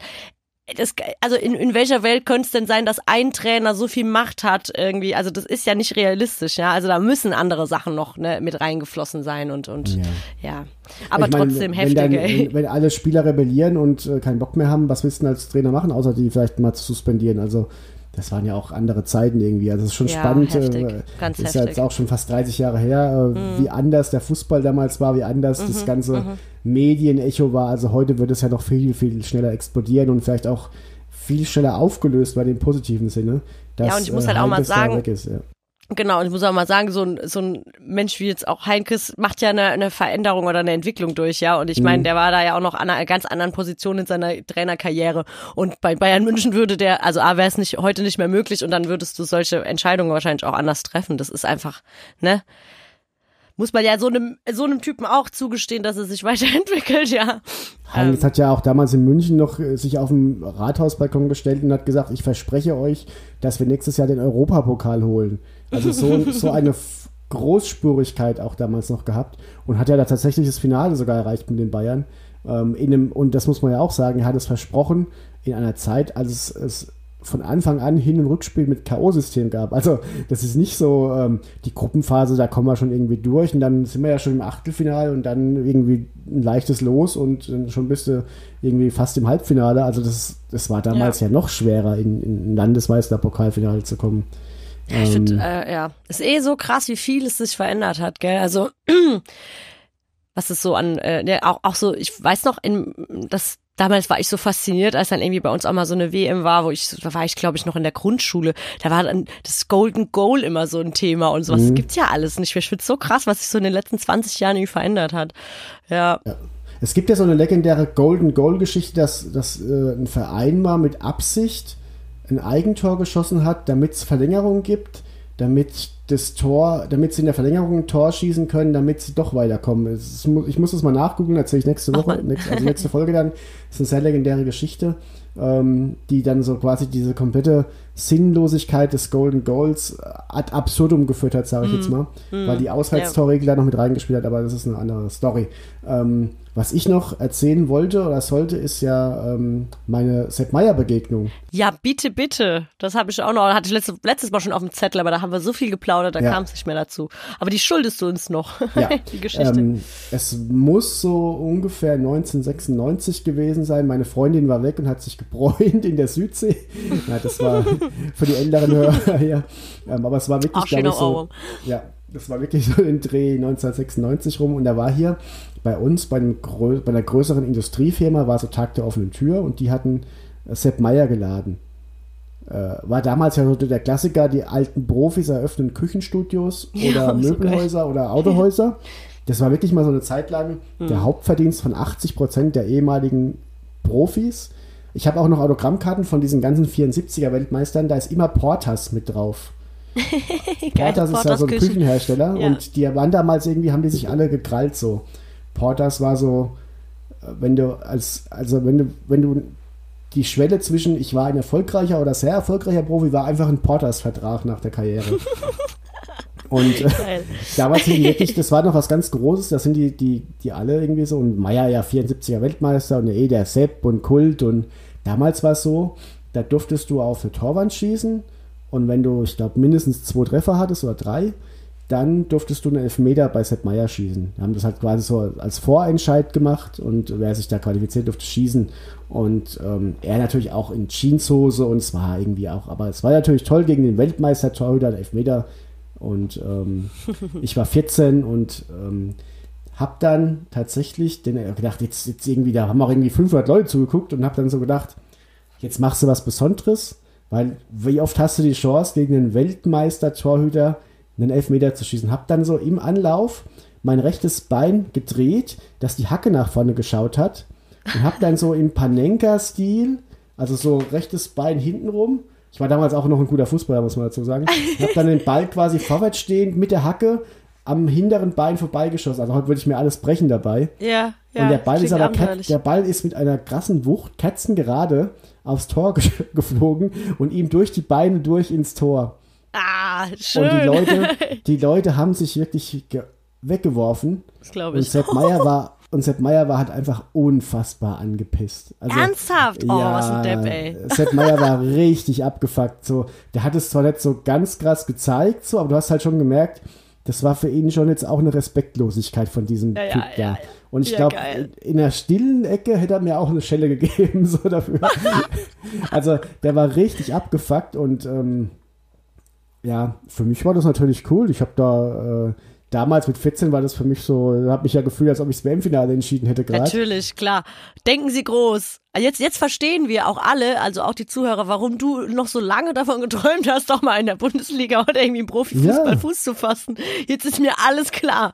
Das, also in, in welcher Welt könnte es denn sein, dass ein Trainer so viel Macht hat irgendwie? Also das ist ja nicht realistisch, ja. Also da müssen andere Sachen noch ne, mit reingeflossen sein und und ja. Aber Ich meine, trotzdem wenn heftig, dann, ey. Wenn, wenn alle Spieler rebellieren und äh, keinen Bock mehr haben, was willst du denn als Trainer machen, außer die vielleicht mal zu suspendieren? Also das waren ja auch andere Zeiten irgendwie. Also es ist schon Ja, spannend. heftig. Äh, Ganz ist ja jetzt heftig. Mhm. auch schon fast 30 Jahre her, äh, wie anders der Fußball damals war, wie anders das ganze Medienecho war. Also heute wird es ja noch viel, viel schneller explodieren und vielleicht auch viel schneller aufgelöst bei dem positiven Sinne. Dass, Ja, und ich muss äh, halt auch mal sagen, ist, ja. Genau, und ich muss auch mal sagen, so ein, so ein Mensch wie jetzt auch Heinkes macht ja eine, eine Veränderung oder eine Entwicklung durch, ja. Und ich meine, der war da ja auch noch an einer ganz anderen Position in seiner Trainerkarriere. Und bei Bayern München würde der, also A, wäre es nicht, heute nicht mehr möglich und dann würdest du solche Entscheidungen wahrscheinlich auch anders treffen. Das ist einfach, ne? Muss man ja so einem, so einem Typen auch zugestehen, dass er sich <laughs> weiterentwickelt, ja. Heinz hat ja auch damals in München noch äh, sich auf dem Rathausbalkon gestellt und hat gesagt, ich verspreche euch, dass wir nächstes Jahr den Europapokal holen. Also so, so eine Großspurigkeit auch damals noch gehabt und hat ja da tatsächlich das Finale sogar erreicht mit den Bayern. Ähm, in einem, und das muss man ja auch sagen, er hat es versprochen in einer Zeit, als es, es von Anfang an Hin- und Rückspiel mit K.O.-System gab. Also das ist nicht so ähm, die Gruppenphase, da kommen wir schon irgendwie durch und dann sind wir ja schon im Achtelfinale und dann irgendwie ein leichtes Los und dann schon bist du irgendwie fast im Halbfinale. Also das, das war damals ja, noch schwerer, in, in ein Landesmeister-Pokalfinale zu kommen. Ja, ich finde, Ähm, äh, ja, ist eh so krass, wie viel es sich verändert hat, gell? Also, <clears throat> was ist so an, äh, ja, auch, auch so, ich weiß noch, in, das, damals war ich so fasziniert, als dann irgendwie bei uns auch mal so eine WM war, wo ich, da war ich glaube ich noch in der Grundschule, da war dann das Golden Goal immer so ein Thema und sowas. Das gibt's ja alles nicht. Ich finde es so krass, was sich so in den letzten 20 Jahren irgendwie verändert hat. Ja. Es gibt ja so eine legendäre Golden Goal-Geschichte, dass, dass äh, ein Verein mal mit Absicht ein Eigentor geschossen hat, damit es Verlängerung gibt, damit das Tor, damit sie in der Verlängerung ein Tor schießen können, damit sie doch weiterkommen. Ist, ich muss das mal nachgucken, erzähle ich nächste Woche, nächste, also nächste Folge dann. Das ist eine sehr legendäre Geschichte, ähm, die dann so quasi diese komplette Sinnlosigkeit des Golden Goals ad absurdum geführt hat, sage ich jetzt mal, weil die Auswärtstorregel da noch mit reingespielt hat, aber das ist eine andere Story. Ähm, was ich noch erzählen wollte oder sollte, ist ja ähm, meine Sepp Meyer Begegnung. Ja, bitte, bitte. Das habe ich auch noch, hatte ich letzte, letztes Mal schon auf dem Zettel, aber da haben wir so viel geplaudert, da Ja. kam es nicht mehr dazu. Aber die schuldest du uns noch, <laughs> Ja, die Geschichte. Ähm, es muss so ungefähr 1996 gewesen sein. Meine Freundin war weg und hat sich gebräunt in der Südsee. <laughs> Ja, das war für die älteren Hörer <laughs> hier. Ähm, aber es war wirklich, Ach, glaube ich, so. Ja, das war wirklich so den Dreh 1996 rum. Und da war hier bei uns, bei, einem bei einer größeren Industriefirma, war so Tag der offenen Tür und die hatten Sepp Meyer geladen. Äh, war damals ja so der Klassiker, die alten Profis eröffnen Küchenstudios <laughs> Ja, oder Möbelhäuser oder Autohäuser. Das war wirklich mal so eine Zeit lang Hm. der Hauptverdienst von 80 Prozent der ehemaligen Profis. Ich habe auch noch Autogrammkarten von diesen ganzen 74er Weltmeistern, da ist immer Portas mit drauf. <laughs> Portas ist ja so ein Küchen. Küchenhersteller Ja. und die waren damals irgendwie, haben die sich alle gekrallt so. Portas war so, äh, wenn du als, also wenn du, wenn du die Schwelle zwischen ich war ein erfolgreicher oder sehr erfolgreicher Profi war einfach ein Portas-Vertrag nach der Karriere. <laughs> Und äh, damals sind die wirklich, das war noch was ganz Großes, da sind die, die, die alle irgendwie so, und Meier ja 74er Weltmeister und eh der Sepp und Kult und damals war es so, da durftest du auf eine Torwand schießen und wenn du, ich glaube, mindestens zwei Treffer hattest oder drei, dann durftest du einen Elfmeter bei Sepp Meier schießen. Wir haben das halt quasi so als Vorentscheid gemacht und wer sich da qualifiziert, durfte schießen. Und ähm, er natürlich auch in Jeanshose und es war irgendwie auch, aber es war natürlich toll gegen den Weltmeister Torhüter, der Elfmeter. Und ähm, <laughs> ich war 14 und ähm, hab dann tatsächlich den, äh, gedacht, jetzt, jetzt irgendwie, da haben auch irgendwie 500 Leute zugeguckt und hab dann so gedacht, jetzt machst du was Besonderes, weil wie oft hast du die Chance, gegen einen Weltmeister-Torhüter einen Elfmeter zu schießen? Hab dann so im Anlauf mein rechtes Bein gedreht, dass die Hacke nach vorne geschaut hat und hab dann so im Panenka-Stil, also so rechtes Bein hintenrum, ich war damals auch noch ein guter Fußballer, muss man dazu sagen, hab dann den Ball quasi vorwärts stehend mit der Hacke am hinteren Bein vorbeigeschossen. Also heute würde ich mir alles brechen dabei. Ja, ja. und der Ball ist aber kat- der Ball ist mit einer krassen Wucht katzengerade aufs Tor ge <laughs> geflogen und ihm durch die Beine durch ins Tor. Ah, schön. Und die Leute, <laughs> die Leute haben sich wirklich ge weggeworfen. das glaube Und ich. Sepp Meier war und Sepp Meier war halt einfach unfassbar angepisst. Also, Ernsthaft? Oh, was ein Depp, ey. Sepp Meier war richtig abgefuckt. So, der hat es zwar nicht so ganz krass gezeigt, so, aber du hast halt schon gemerkt, das war für ihn schon jetzt auch eine Respektlosigkeit von diesem Ja, ja, Typ ja, da. ja. Und ich Ja, glaube, in der stillen Ecke hätte er mir auch eine Schelle <laughs> gegeben, so dafür. <laughs> also, der war richtig abgefuckt und ähm, ja, für mich war das natürlich cool. Ich habe da äh, damals mit 14 war das für mich so, habe mich ja gefühlt, als ob ich das WM-Finale entschieden hätte gerade. Natürlich, klar. Denken Sie groß. Jetzt, jetzt verstehen wir auch alle, also auch die Zuhörer, warum du noch so lange davon geträumt hast, doch mal in der Bundesliga oder irgendwie im Profifußball Ja. Fuß zu fassen. Jetzt ist mir alles klar.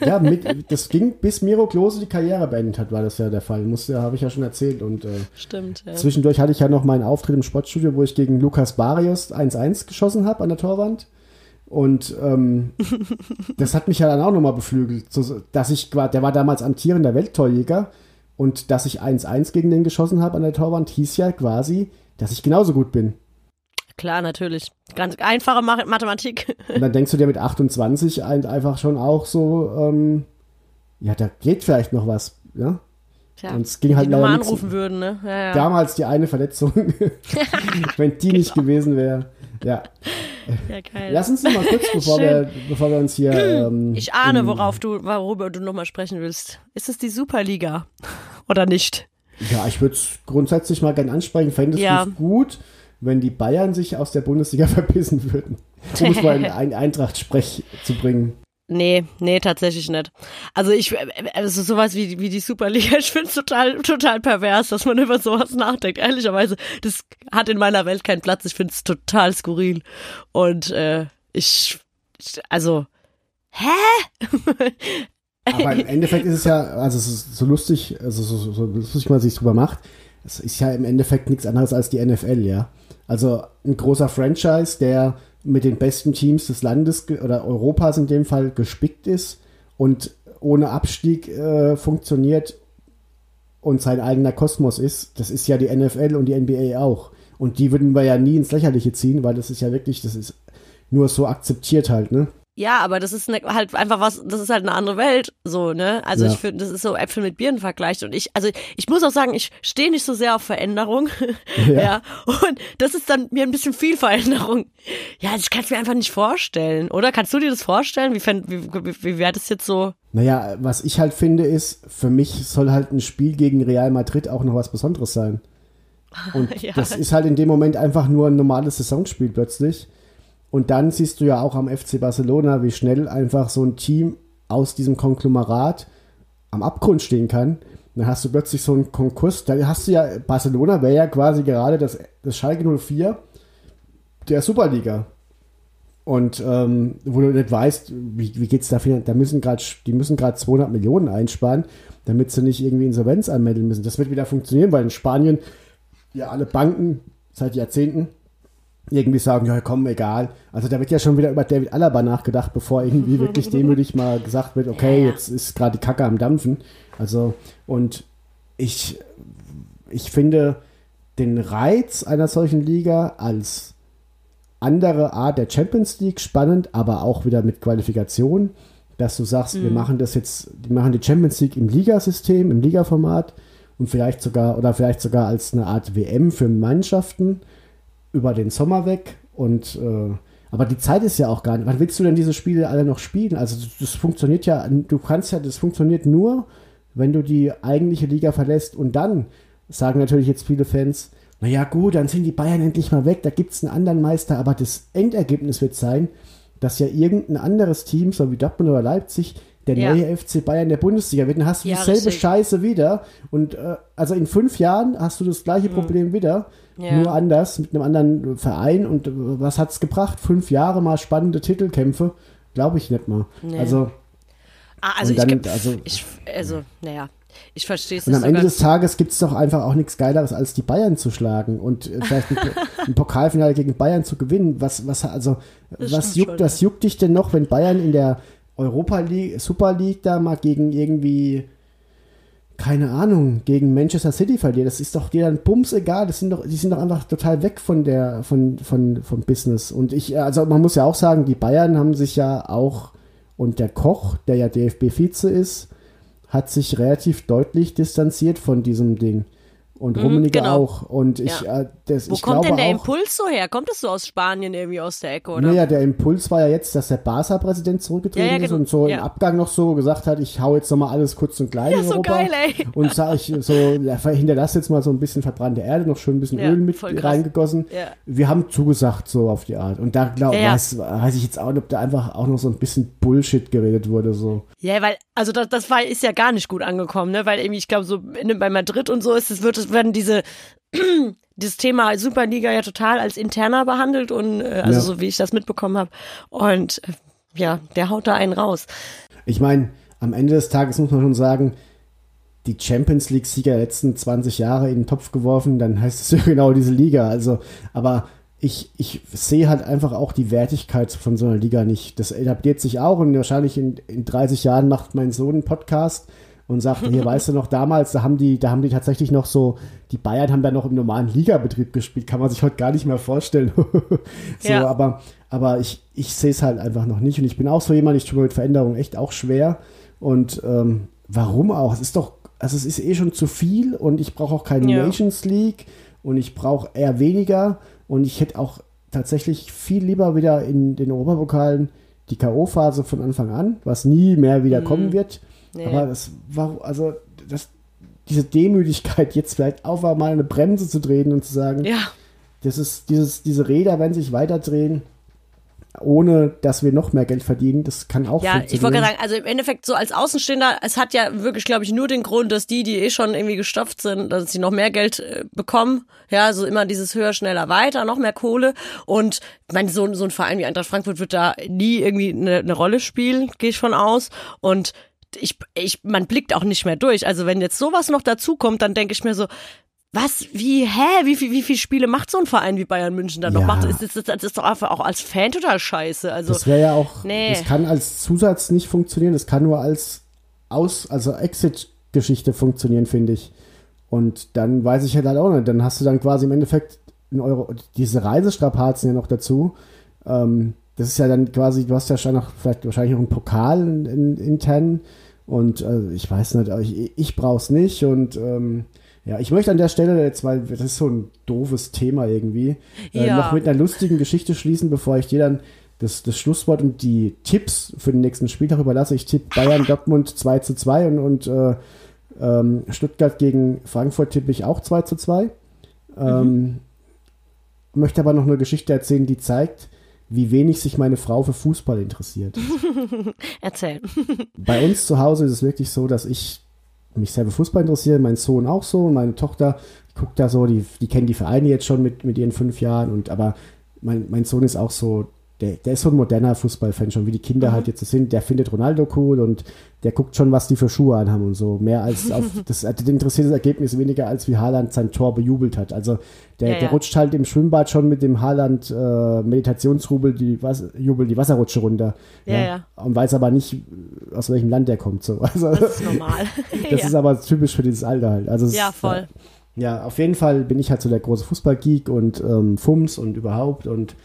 Ja, <laughs> mit, das ging bis Miro Klose die Karriere beendet hat, war das ja der Fall. Musste, habe ich ja schon erzählt. Und äh, Stimmt, ja. zwischendurch hatte ich ja noch meinen Auftritt im Sportstudio, wo ich gegen Lukas Barrios 1-1 geschossen habe an der Torwand. Und ähm, <laughs> das hat mich ja dann auch nochmal beflügelt, so, dass ich, der war damals amtierender Welttorjäger und dass ich 1-1 gegen den geschossen habe an der Torwand, hieß ja quasi, dass ich genauso gut bin. Klar, natürlich. Ganz einfache Ma Mathematik. Und dann denkst du dir mit 28 ein, einfach schon auch so, ähm, ja, da geht vielleicht noch was, ja. Tja, Und es ging halt die Nummer anrufen würden, ne? Ja, ja. Damals die eine Verletzung, <laughs> wenn die <laughs> nicht gewesen wäre. Ja. Ja geil. Lass uns noch mal kurz, <laughs> bevor, wir, bevor wir uns hier. Ähm, ich ahne, worauf du, worüber du nochmal sprechen willst. Ist es die Superliga? <laughs> Oder nicht? Ja, ich würde es grundsätzlich mal gern ansprechen. Fändest Ja. du es gut, wenn die Bayern sich aus der Bundesliga <laughs> verpissen würden? Um es mal in Eintracht-Sprech zu bringen. Nee, nee, tatsächlich nicht. Also ich, äh, also sowas wie, wie die Superliga, <laughs> ich finde es total, total pervers, dass man über sowas nachdenkt. Ehrlicherweise, das hat in meiner Welt keinen Platz. Ich finde es total skurril. Und äh, ich, ich- also, hä? <laughs> Aber im Endeffekt ist es ja, also es ist so lustig, also so, so, so lustig man sich drüber macht, es ist ja im Endeffekt nichts anderes als die NFL, ja. Also ein großer Franchise, der mit den besten Teams des Landes oder Europas in dem Fall gespickt ist und ohne Abstieg äh, funktioniert und sein eigener Kosmos ist, das ist ja die NFL und die NBA auch. Und die würden wir ja nie ins Lächerliche ziehen, weil das ist ja wirklich, das ist nur so akzeptiert halt, ne? Ja, aber das ist ne, halt einfach was, das ist halt eine andere Welt, so, ne? Also Ja. ich finde, das ist so Äpfel mit Birnen vergleicht und ich, also ich muss auch sagen, ich stehe nicht so sehr auf Veränderung, <laughs> ja. Und das ist dann mir ein bisschen viel Veränderung. Ja, ich kann es mir einfach nicht vorstellen, oder? Kannst du dir das vorstellen? Wie, fänd- wie, wie, wie wäre das jetzt so? Naja, was ich halt finde, ist, für mich soll halt ein Spiel gegen Real Madrid auch noch was Besonderes sein. <laughs> Und Ja. das ist halt in dem Moment einfach nur ein normales Saisonspiel plötzlich. Und dann siehst du ja auch am FC Barcelona, wie schnell einfach so ein Team aus diesem Konglomerat am Abgrund stehen kann. Dann hast du plötzlich so einen Konkurs. Da hast du ja, Barcelona wäre ja quasi gerade das, das Schalke 04 der Superliga. Und ähm, wo du nicht weißt, wie, wie geht's da finan- da müssen gerade die müssen gerade 200 Millionen einsparen, damit sie nicht irgendwie Insolvenz anmelden müssen. Das wird wieder funktionieren, weil in Spanien ja alle Banken seit Jahrzehnten irgendwie sagen, ja komm, egal. Also da wird ja schon wieder über David Alaba nachgedacht, bevor irgendwie <laughs> wirklich demütig mal gesagt wird, okay, Ja. jetzt ist gerade die Kacke am Dampfen. Also und ich ich finde den Reiz einer solchen Liga als andere Art der Champions League spannend, aber auch wieder mit Qualifikation, dass du sagst, wir machen das jetzt, die machen die Champions League im Ligasystem, im Ligaformat und vielleicht sogar oder vielleicht sogar als eine Art WM für Mannschaften über den Sommer weg und äh, aber die Zeit ist ja auch gar nicht. Wann willst du denn diese Spiele alle noch spielen? Also das, das funktioniert ja, du kannst ja, das funktioniert nur, wenn du die eigentliche Liga verlässt und dann sagen natürlich jetzt viele Fans, naja gut, dann sind die Bayern endlich mal weg, da gibt es einen anderen Meister, aber das Endergebnis wird sein, dass ja irgendein anderes Team, so wie Dortmund oder Leipzig, der Ja. neue FC Bayern der Bundesliga wird, dann hast du Ja, dieselbe richtig. Scheiße wieder und äh, also in fünf Jahren hast du das gleiche Problem wieder. Ja. nur anders, mit einem anderen Verein und äh, was hat's gebracht? Fünf Jahre mal spannende Titelkämpfe? Glaube ich nicht mal. Nee. Also Ah, also dann, ich, also- ich, also, naja, ich verstehe es Und am Ende des Tages gibt es doch einfach auch nichts Geileres, als die Bayern zu schlagen und äh, vielleicht ein, <laughs> ein Pokalfinale gegen Bayern zu gewinnen. Was, was, also, Das was juckt, schon, was juckt dich denn noch, wenn Bayern in der Europa League, Super League da mal gegen irgendwie, keine Ahnung, gegen Manchester City verliert? Das ist doch dir dann bums egal. Das sind doch, die sind doch einfach total weg von der, von, von, vom Business. Und ich, also man muss ja auch sagen, die Bayern haben sich ja auch, und der Koch, der ja DFB-Vize ist, hat sich relativ deutlich distanziert von diesem Ding. Und Rummenigge genau. auch. Und ich, Ja. äh, das, Wo ich kommt denn der auch, Impuls so her? Kommt das so aus Spanien irgendwie aus der Ecke, oder? Naja, der Impuls war ja jetzt, dass der Barca-Präsident zurückgetreten Ja, ja, ist genau. und so im Abgang noch so gesagt hat, ich hau jetzt nochmal alles kurz und klein Ja, in so Europa. geil, ey. Und sag ich so, hinterlass jetzt mal so ein bisschen verbrannte Erde, noch schön ein bisschen Öl mit reingegossen. Wir haben zugesagt, so auf die Art. Und da glaube Ja, ja. weiß, weiß ich jetzt auch nicht, ob da einfach auch noch so ein bisschen Bullshit geredet wurde, so. Ja, weil, also das, das war, ist ja gar nicht gut angekommen, ne? Weil irgendwie, ich glaube, so in, bei Madrid und so ist es, wird es, werden diese, <clears throat> dieses Thema Superliga ja total als interner behandelt und äh, also Ja. so wie ich das mitbekommen habe. Und äh, ja, der haut da einen raus. Ich meine, am Ende des Tages muss man schon sagen, die Champions League-Sieger der letzten 20 Jahre in den Topf geworfen, dann heißt es <laughs> ja genau diese Liga. Also, aber ich, ich sehe halt einfach auch die Wertigkeit von so einer Liga nicht. Das etabliert sich auch und wahrscheinlich in, in 30 Jahren macht mein Sohn einen Podcast und sagt, hier weißt du noch, damals, da haben die, da haben die tatsächlich noch so, die Bayern haben da noch im normalen Ligabetrieb gespielt, kann man sich heute gar nicht mehr vorstellen. <laughs> so, Ja. aber, aber ich, ich sehe es halt einfach noch nicht und ich bin auch so jemand, ich tue mir mit Veränderungen echt auch schwer und ähm, warum auch? Es ist doch, also es ist eh schon zu viel und ich brauche auch keine Ja. Nations League und ich brauche eher weniger und ich hätte auch tatsächlich viel lieber wieder in den Europapokalen die K.O.-Phase von Anfang an, was nie mehr wieder kommen wird. Nee. Aber das war, also das, diese Demütigkeit, jetzt vielleicht auch mal eine Bremse zu drehen und zu sagen, Ja. das ist dieses, diese Räder werden sich weiter drehen, ohne dass wir noch mehr Geld verdienen. Das kann auch Ja, ich wollte gerade sagen, also im Endeffekt so als Außenstehender, es hat ja wirklich, glaube ich, nur den Grund, dass die, die eh schon irgendwie gestopft sind, dass sie noch mehr Geld äh, bekommen. Ja, so immer dieses höher, schneller, weiter, noch mehr Kohle. Und ich meine, so, so ein Verein wie Eintracht Frankfurt wird da nie irgendwie eine, eine Rolle spielen, gehe ich von aus. Und ich, ich, man blickt auch nicht mehr durch. Also wenn jetzt sowas noch dazu kommt, dann denke ich mir so, was, wie, hä, wie viel, wie viele Spiele macht so ein Verein wie Bayern München dann noch? Ja. Macht, ist, ist, ist, das ist doch einfach auch als Fan total scheiße. Also, Das wäre ja auch, Nee. das kann als Zusatz nicht funktionieren, das kann nur als Aus, also Exit-Geschichte funktionieren, finde ich. Und dann weiß ich halt auch nicht, dann hast du dann quasi im Endeffekt in Euro, diese Reisestrapazen ja noch dazu. Ähm, das ist ja dann quasi, du hast ja schon noch vielleicht wahrscheinlich noch einen Pokal in, in, intern und äh, ich weiß nicht, ich, ich brauche es nicht und ähm, ja, ich möchte an der Stelle jetzt, weil das ist so ein doofes Thema irgendwie, äh, Ja. noch mit einer lustigen Geschichte schließen, bevor ich dir dann das, das Schlusswort und die Tipps für den nächsten Spieltag überlasse. Ich tippe Bayern Dortmund 2 zu 2 und, und äh, ähm, Stuttgart gegen Frankfurt tippe ich auch 2 zu 2. Ähm, möchte aber noch eine Geschichte erzählen, die zeigt, wie wenig sich meine Frau für Fußball interessiert. <laughs> Erzähl. Bei uns zu Hause ist es wirklich so, dass ich mich sehr für Fußball interessiere, mein Sohn auch so und meine Tochter guckt da so, die, die kennen die Vereine jetzt schon mit, mit ihren fünf Jahren und aber mein, mein Sohn ist auch so, der, der ist so ein moderner Fußballfan schon, wie die Kinder halt jetzt sind, der findet Ronaldo cool und der guckt schon, was die für Schuhe anhaben und so, mehr als <laughs> auf, das, also den interessiert das Ergebnis weniger, als wie Haaland sein Tor bejubelt hat, also der, Ja, der ja. rutscht halt im Schwimmbad schon mit dem Haaland äh, Meditationsrubel die Was Jubel die Wasserrutsche runter, Ja, ja. und weiß aber nicht, aus welchem Land der kommt, so, <laughs> also Das ist normal. <laughs> das ist aber typisch für dieses Alter halt. Also ja, ist, voll. Ja, auf jeden Fall bin ich halt so der große Fußballgeek und ähm, Fums und überhaupt und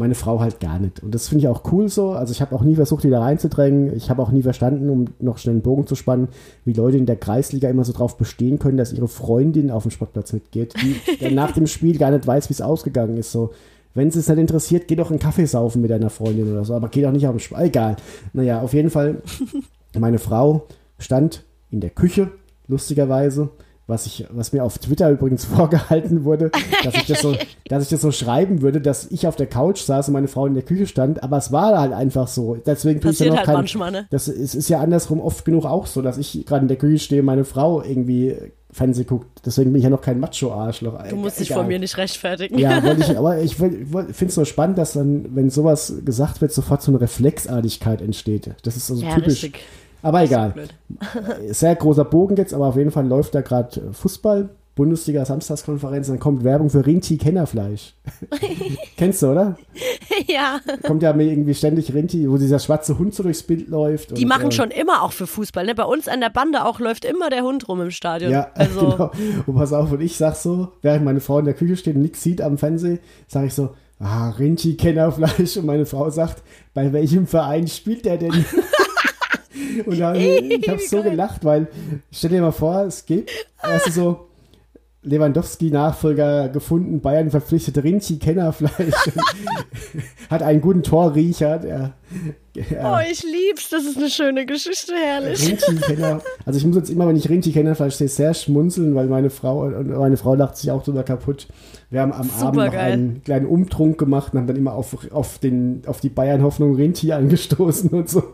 meine Frau halt gar nicht. Und das finde ich auch cool so. Also ich habe auch nie versucht, die da reinzudrängen. Ich habe auch nie verstanden, um noch schnell einen Bogen zu spannen, wie Leute in der Kreisliga immer so drauf bestehen können, dass ihre Freundin auf dem Sportplatz mitgeht, die <laughs> der nach dem Spiel gar nicht weiß, wie es ausgegangen ist. So, wenn es es nicht interessiert, geh doch einen Kaffee saufen mit deiner Freundin oder so, aber geh doch nicht auf den Spiel. Egal. Naja, auf jeden Fall, <laughs> meine Frau stand in der Küche, lustigerweise, was, ich, was mir auf Twitter übrigens <laughs> vorgehalten wurde, <laughs> dass ich, das so, dass ich das so schreiben würde, dass ich auf der Couch saß und meine Frau in der Küche stand, aber es war halt einfach so. Deswegen tue ich noch halt kein, manchmal, ne? Das ist, ist ja andersrum oft genug auch so, dass ich gerade in der Küche stehe und meine Frau irgendwie Fernsehen guckt. Deswegen bin ich ja noch kein Macho-Arschloch. Du musst dich von mir nicht rechtfertigen. Ja, <laughs> wollte ich, aber ich finde es so spannend, dass dann, wenn sowas gesagt wird, sofort so eine Reflexartigkeit entsteht. Das ist also Ja, typisch. richtig. Aber egal. <laughs> Sehr großer Bogen jetzt, aber auf jeden Fall läuft da gerade Fußball, Bundesliga Samstagskonferenz, dann kommt Werbung für Rinti Kennerfleisch. <laughs> Kennst du, oder? ja. Kommt ja mir irgendwie ständig Rinti, wo dieser schwarze Hund so durchs Bild läuft. Die und, machen äh, schon immer auch für Fußball. Ne? Bei uns an der Bande auch läuft immer der Hund rum im Stadion. Ja, <laughs> also, genau. Und pass auf, und ich sag so, während meine Frau in der Küche steht und nichts sieht am Fernsehen, sage ich so, ah, Rinchi Kennerfleisch. Und meine Frau sagt, bei welchem Verein spielt der denn? Und da, ich habe so gelacht, weil, stell dir mal vor, es geht, weißt du so, Lewandowski-Nachfolger gefunden, Bayern verpflichtet Rinchi Kennerfleisch. <laughs> Hat einen guten Torriecher, der, Oh, ich lieb's. Das ist eine schöne Geschichte, herrlich. Rinchi-Kenner. Also ich muss jetzt immer, wenn ich Rinchi-Kennerfleisch sehe, sehr schmunzeln, weil meine Frau und meine Frau lacht sich auch drüber kaputt. Wir haben am Abend noch Supergeil. einen kleinen Umtrunk gemacht und haben dann immer auf, auf, den, auf die Bayern-Hoffnung Rinchi angestoßen und so. <laughs>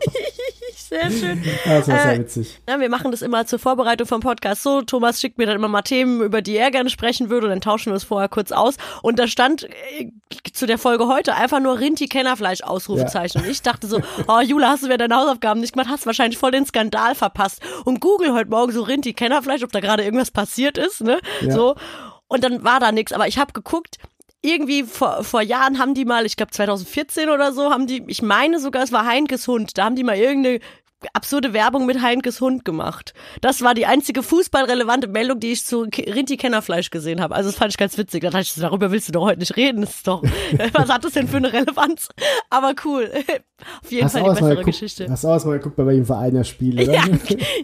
Sehr schön. <laughs> Das war sehr Äh, witzig. Ja, wir machen das immer zur Vorbereitung vom Podcast so. Thomas schickt mir dann immer mal Themen, über die er gerne sprechen würde und dann tauschen wir es vorher kurz aus. Und da stand äh, zu der Folge heute einfach nur Rinti Kennerfleisch Ausrufezeichen. Und ich dachte so, oh Jula, hast du wieder deine Hausaufgaben nicht gemacht? Hast wahrscheinlich voll den Skandal verpasst. Und Google heute Morgen so Rinti Kennerfleisch, ob da gerade irgendwas passiert ist, ne? Ja. So. Und dann war da nichts. Aber ich habe geguckt, irgendwie vor, vor Jahren haben die mal, ich glaube 2014 oder so, haben die, ich meine sogar, es war Heinkes Hund, da haben die mal irgendeine absurde Werbung mit Heinkes Hund gemacht. Das war die einzige fußballrelevante Meldung, die ich zu Rinti Kennerfleisch gesehen habe. Also das fand ich ganz witzig. Da dachte ich, so, darüber willst du doch heute nicht reden. Das ist doch, <laughs> was hat das denn für eine Relevanz? Aber cool. <laughs> Auf jeden Hast Fall die bessere geguckt, Geschichte. hast du auch mal geguckt, bei welchem Verein er spielt, oder? <laughs> Ja,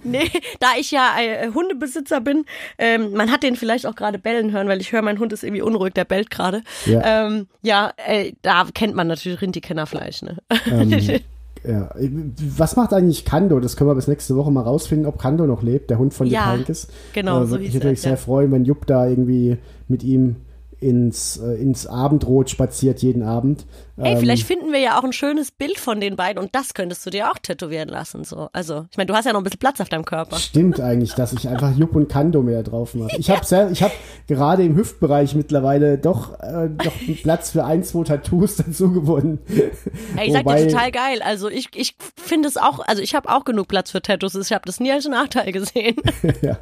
nee, da ich ja äh, Hundebesitzer bin, ähm, man hat den vielleicht auch gerade bellen hören, weil ich höre, mein Hund ist irgendwie unruhig, der bellt gerade. Ja. Ähm, ja, äh, da kennt man natürlich Rinti-Kennerfleisch, ne? Ähm, ja. Was macht eigentlich Kando? Das können wir bis nächste Woche mal rausfinden, ob Kando noch lebt, der Hund von Ja, Jupp Heynckes. genau, Äh, so Würde hieß mich sehr ja. freuen, wenn Jupp da irgendwie mit ihm ins, äh, ins Abendrot spaziert jeden Abend. Ey, Ähm, vielleicht finden wir ja auch ein schönes Bild von den beiden und das könntest du dir auch tätowieren lassen. So. Also, ich meine, du hast ja noch ein bisschen Platz auf deinem Körper. Stimmt eigentlich, dass ich einfach Jupp und Kando mehr drauf mache. Ich habe ich habe gerade im Hüftbereich mittlerweile doch, äh, doch einen Platz für ein, zwei Tattoos dazu gewonnen. Ey, ich sag Wobei- dir total geil. Also ich, ich finde es auch, also ich habe auch genug Platz für Tattoos. Ich habe das nie als Nachteil gesehen. <laughs> ja.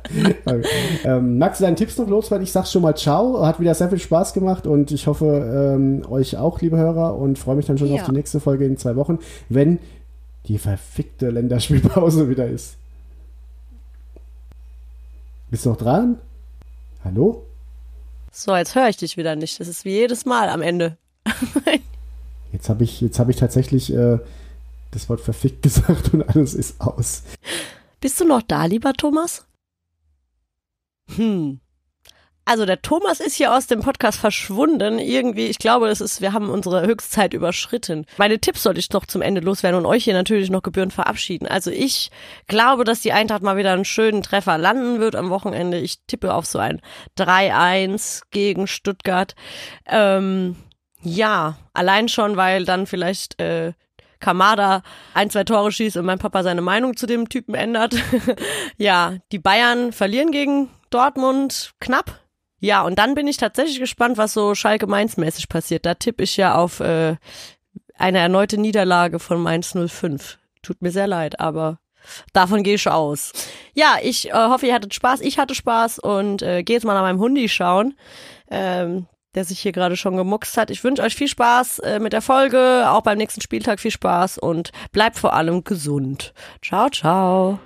Okay. Ähm, magst du deinen Tipps noch loswerden? Ich sag schon mal ciao. Hat wieder sehr viel Spaß gemacht und ich hoffe, ähm, euch auch, liebe Hörer, und freue mich dann schon Ja. auf die nächste Folge in zwei Wochen, wenn die verfickte Länderspielpause <laughs> wieder ist. Bist du noch dran? Hallo? So, jetzt höre ich dich wieder nicht. Das ist wie jedes Mal am Ende. <laughs> Jetzt habe ich, jetzt hab ich tatsächlich äh, das Wort verfickt <laughs> gesagt und alles ist aus. Bist du noch da, lieber Thomas? Hm. Also der Thomas ist hier aus dem Podcast verschwunden. Irgendwie, ich glaube, das ist, wir haben unsere Höchstzeit überschritten. Meine Tipps sollte ich noch zum Ende loswerden und euch hier natürlich noch gebührend verabschieden. Also ich glaube, dass die Eintracht mal wieder einen schönen Treffer landen wird am Wochenende. Ich tippe auf so ein 3-1 gegen Stuttgart. Ähm, ja, allein schon, weil dann vielleicht äh, Kamada ein, zwei Tore schießt und mein Papa seine Meinung zu dem Typen ändert. <laughs> ja, die Bayern verlieren gegen Dortmund knapp. Ja, und dann bin ich tatsächlich gespannt, was so Schalke Mainz mäßig passiert. Da tippe ich ja auf äh, eine erneute Niederlage von Mainz 05. Tut mir sehr leid, aber davon gehe ich aus. Ja, ich äh, hoffe, ihr hattet Spaß. Ich hatte Spaß und äh, gehe jetzt mal nach meinem Hundi schauen. Ähm, der sich hier gerade schon gemuckst hat. Ich wünsche euch viel Spaß äh, mit der Folge, auch beim nächsten Spieltag viel Spaß und bleibt vor allem gesund. Ciao, ciao.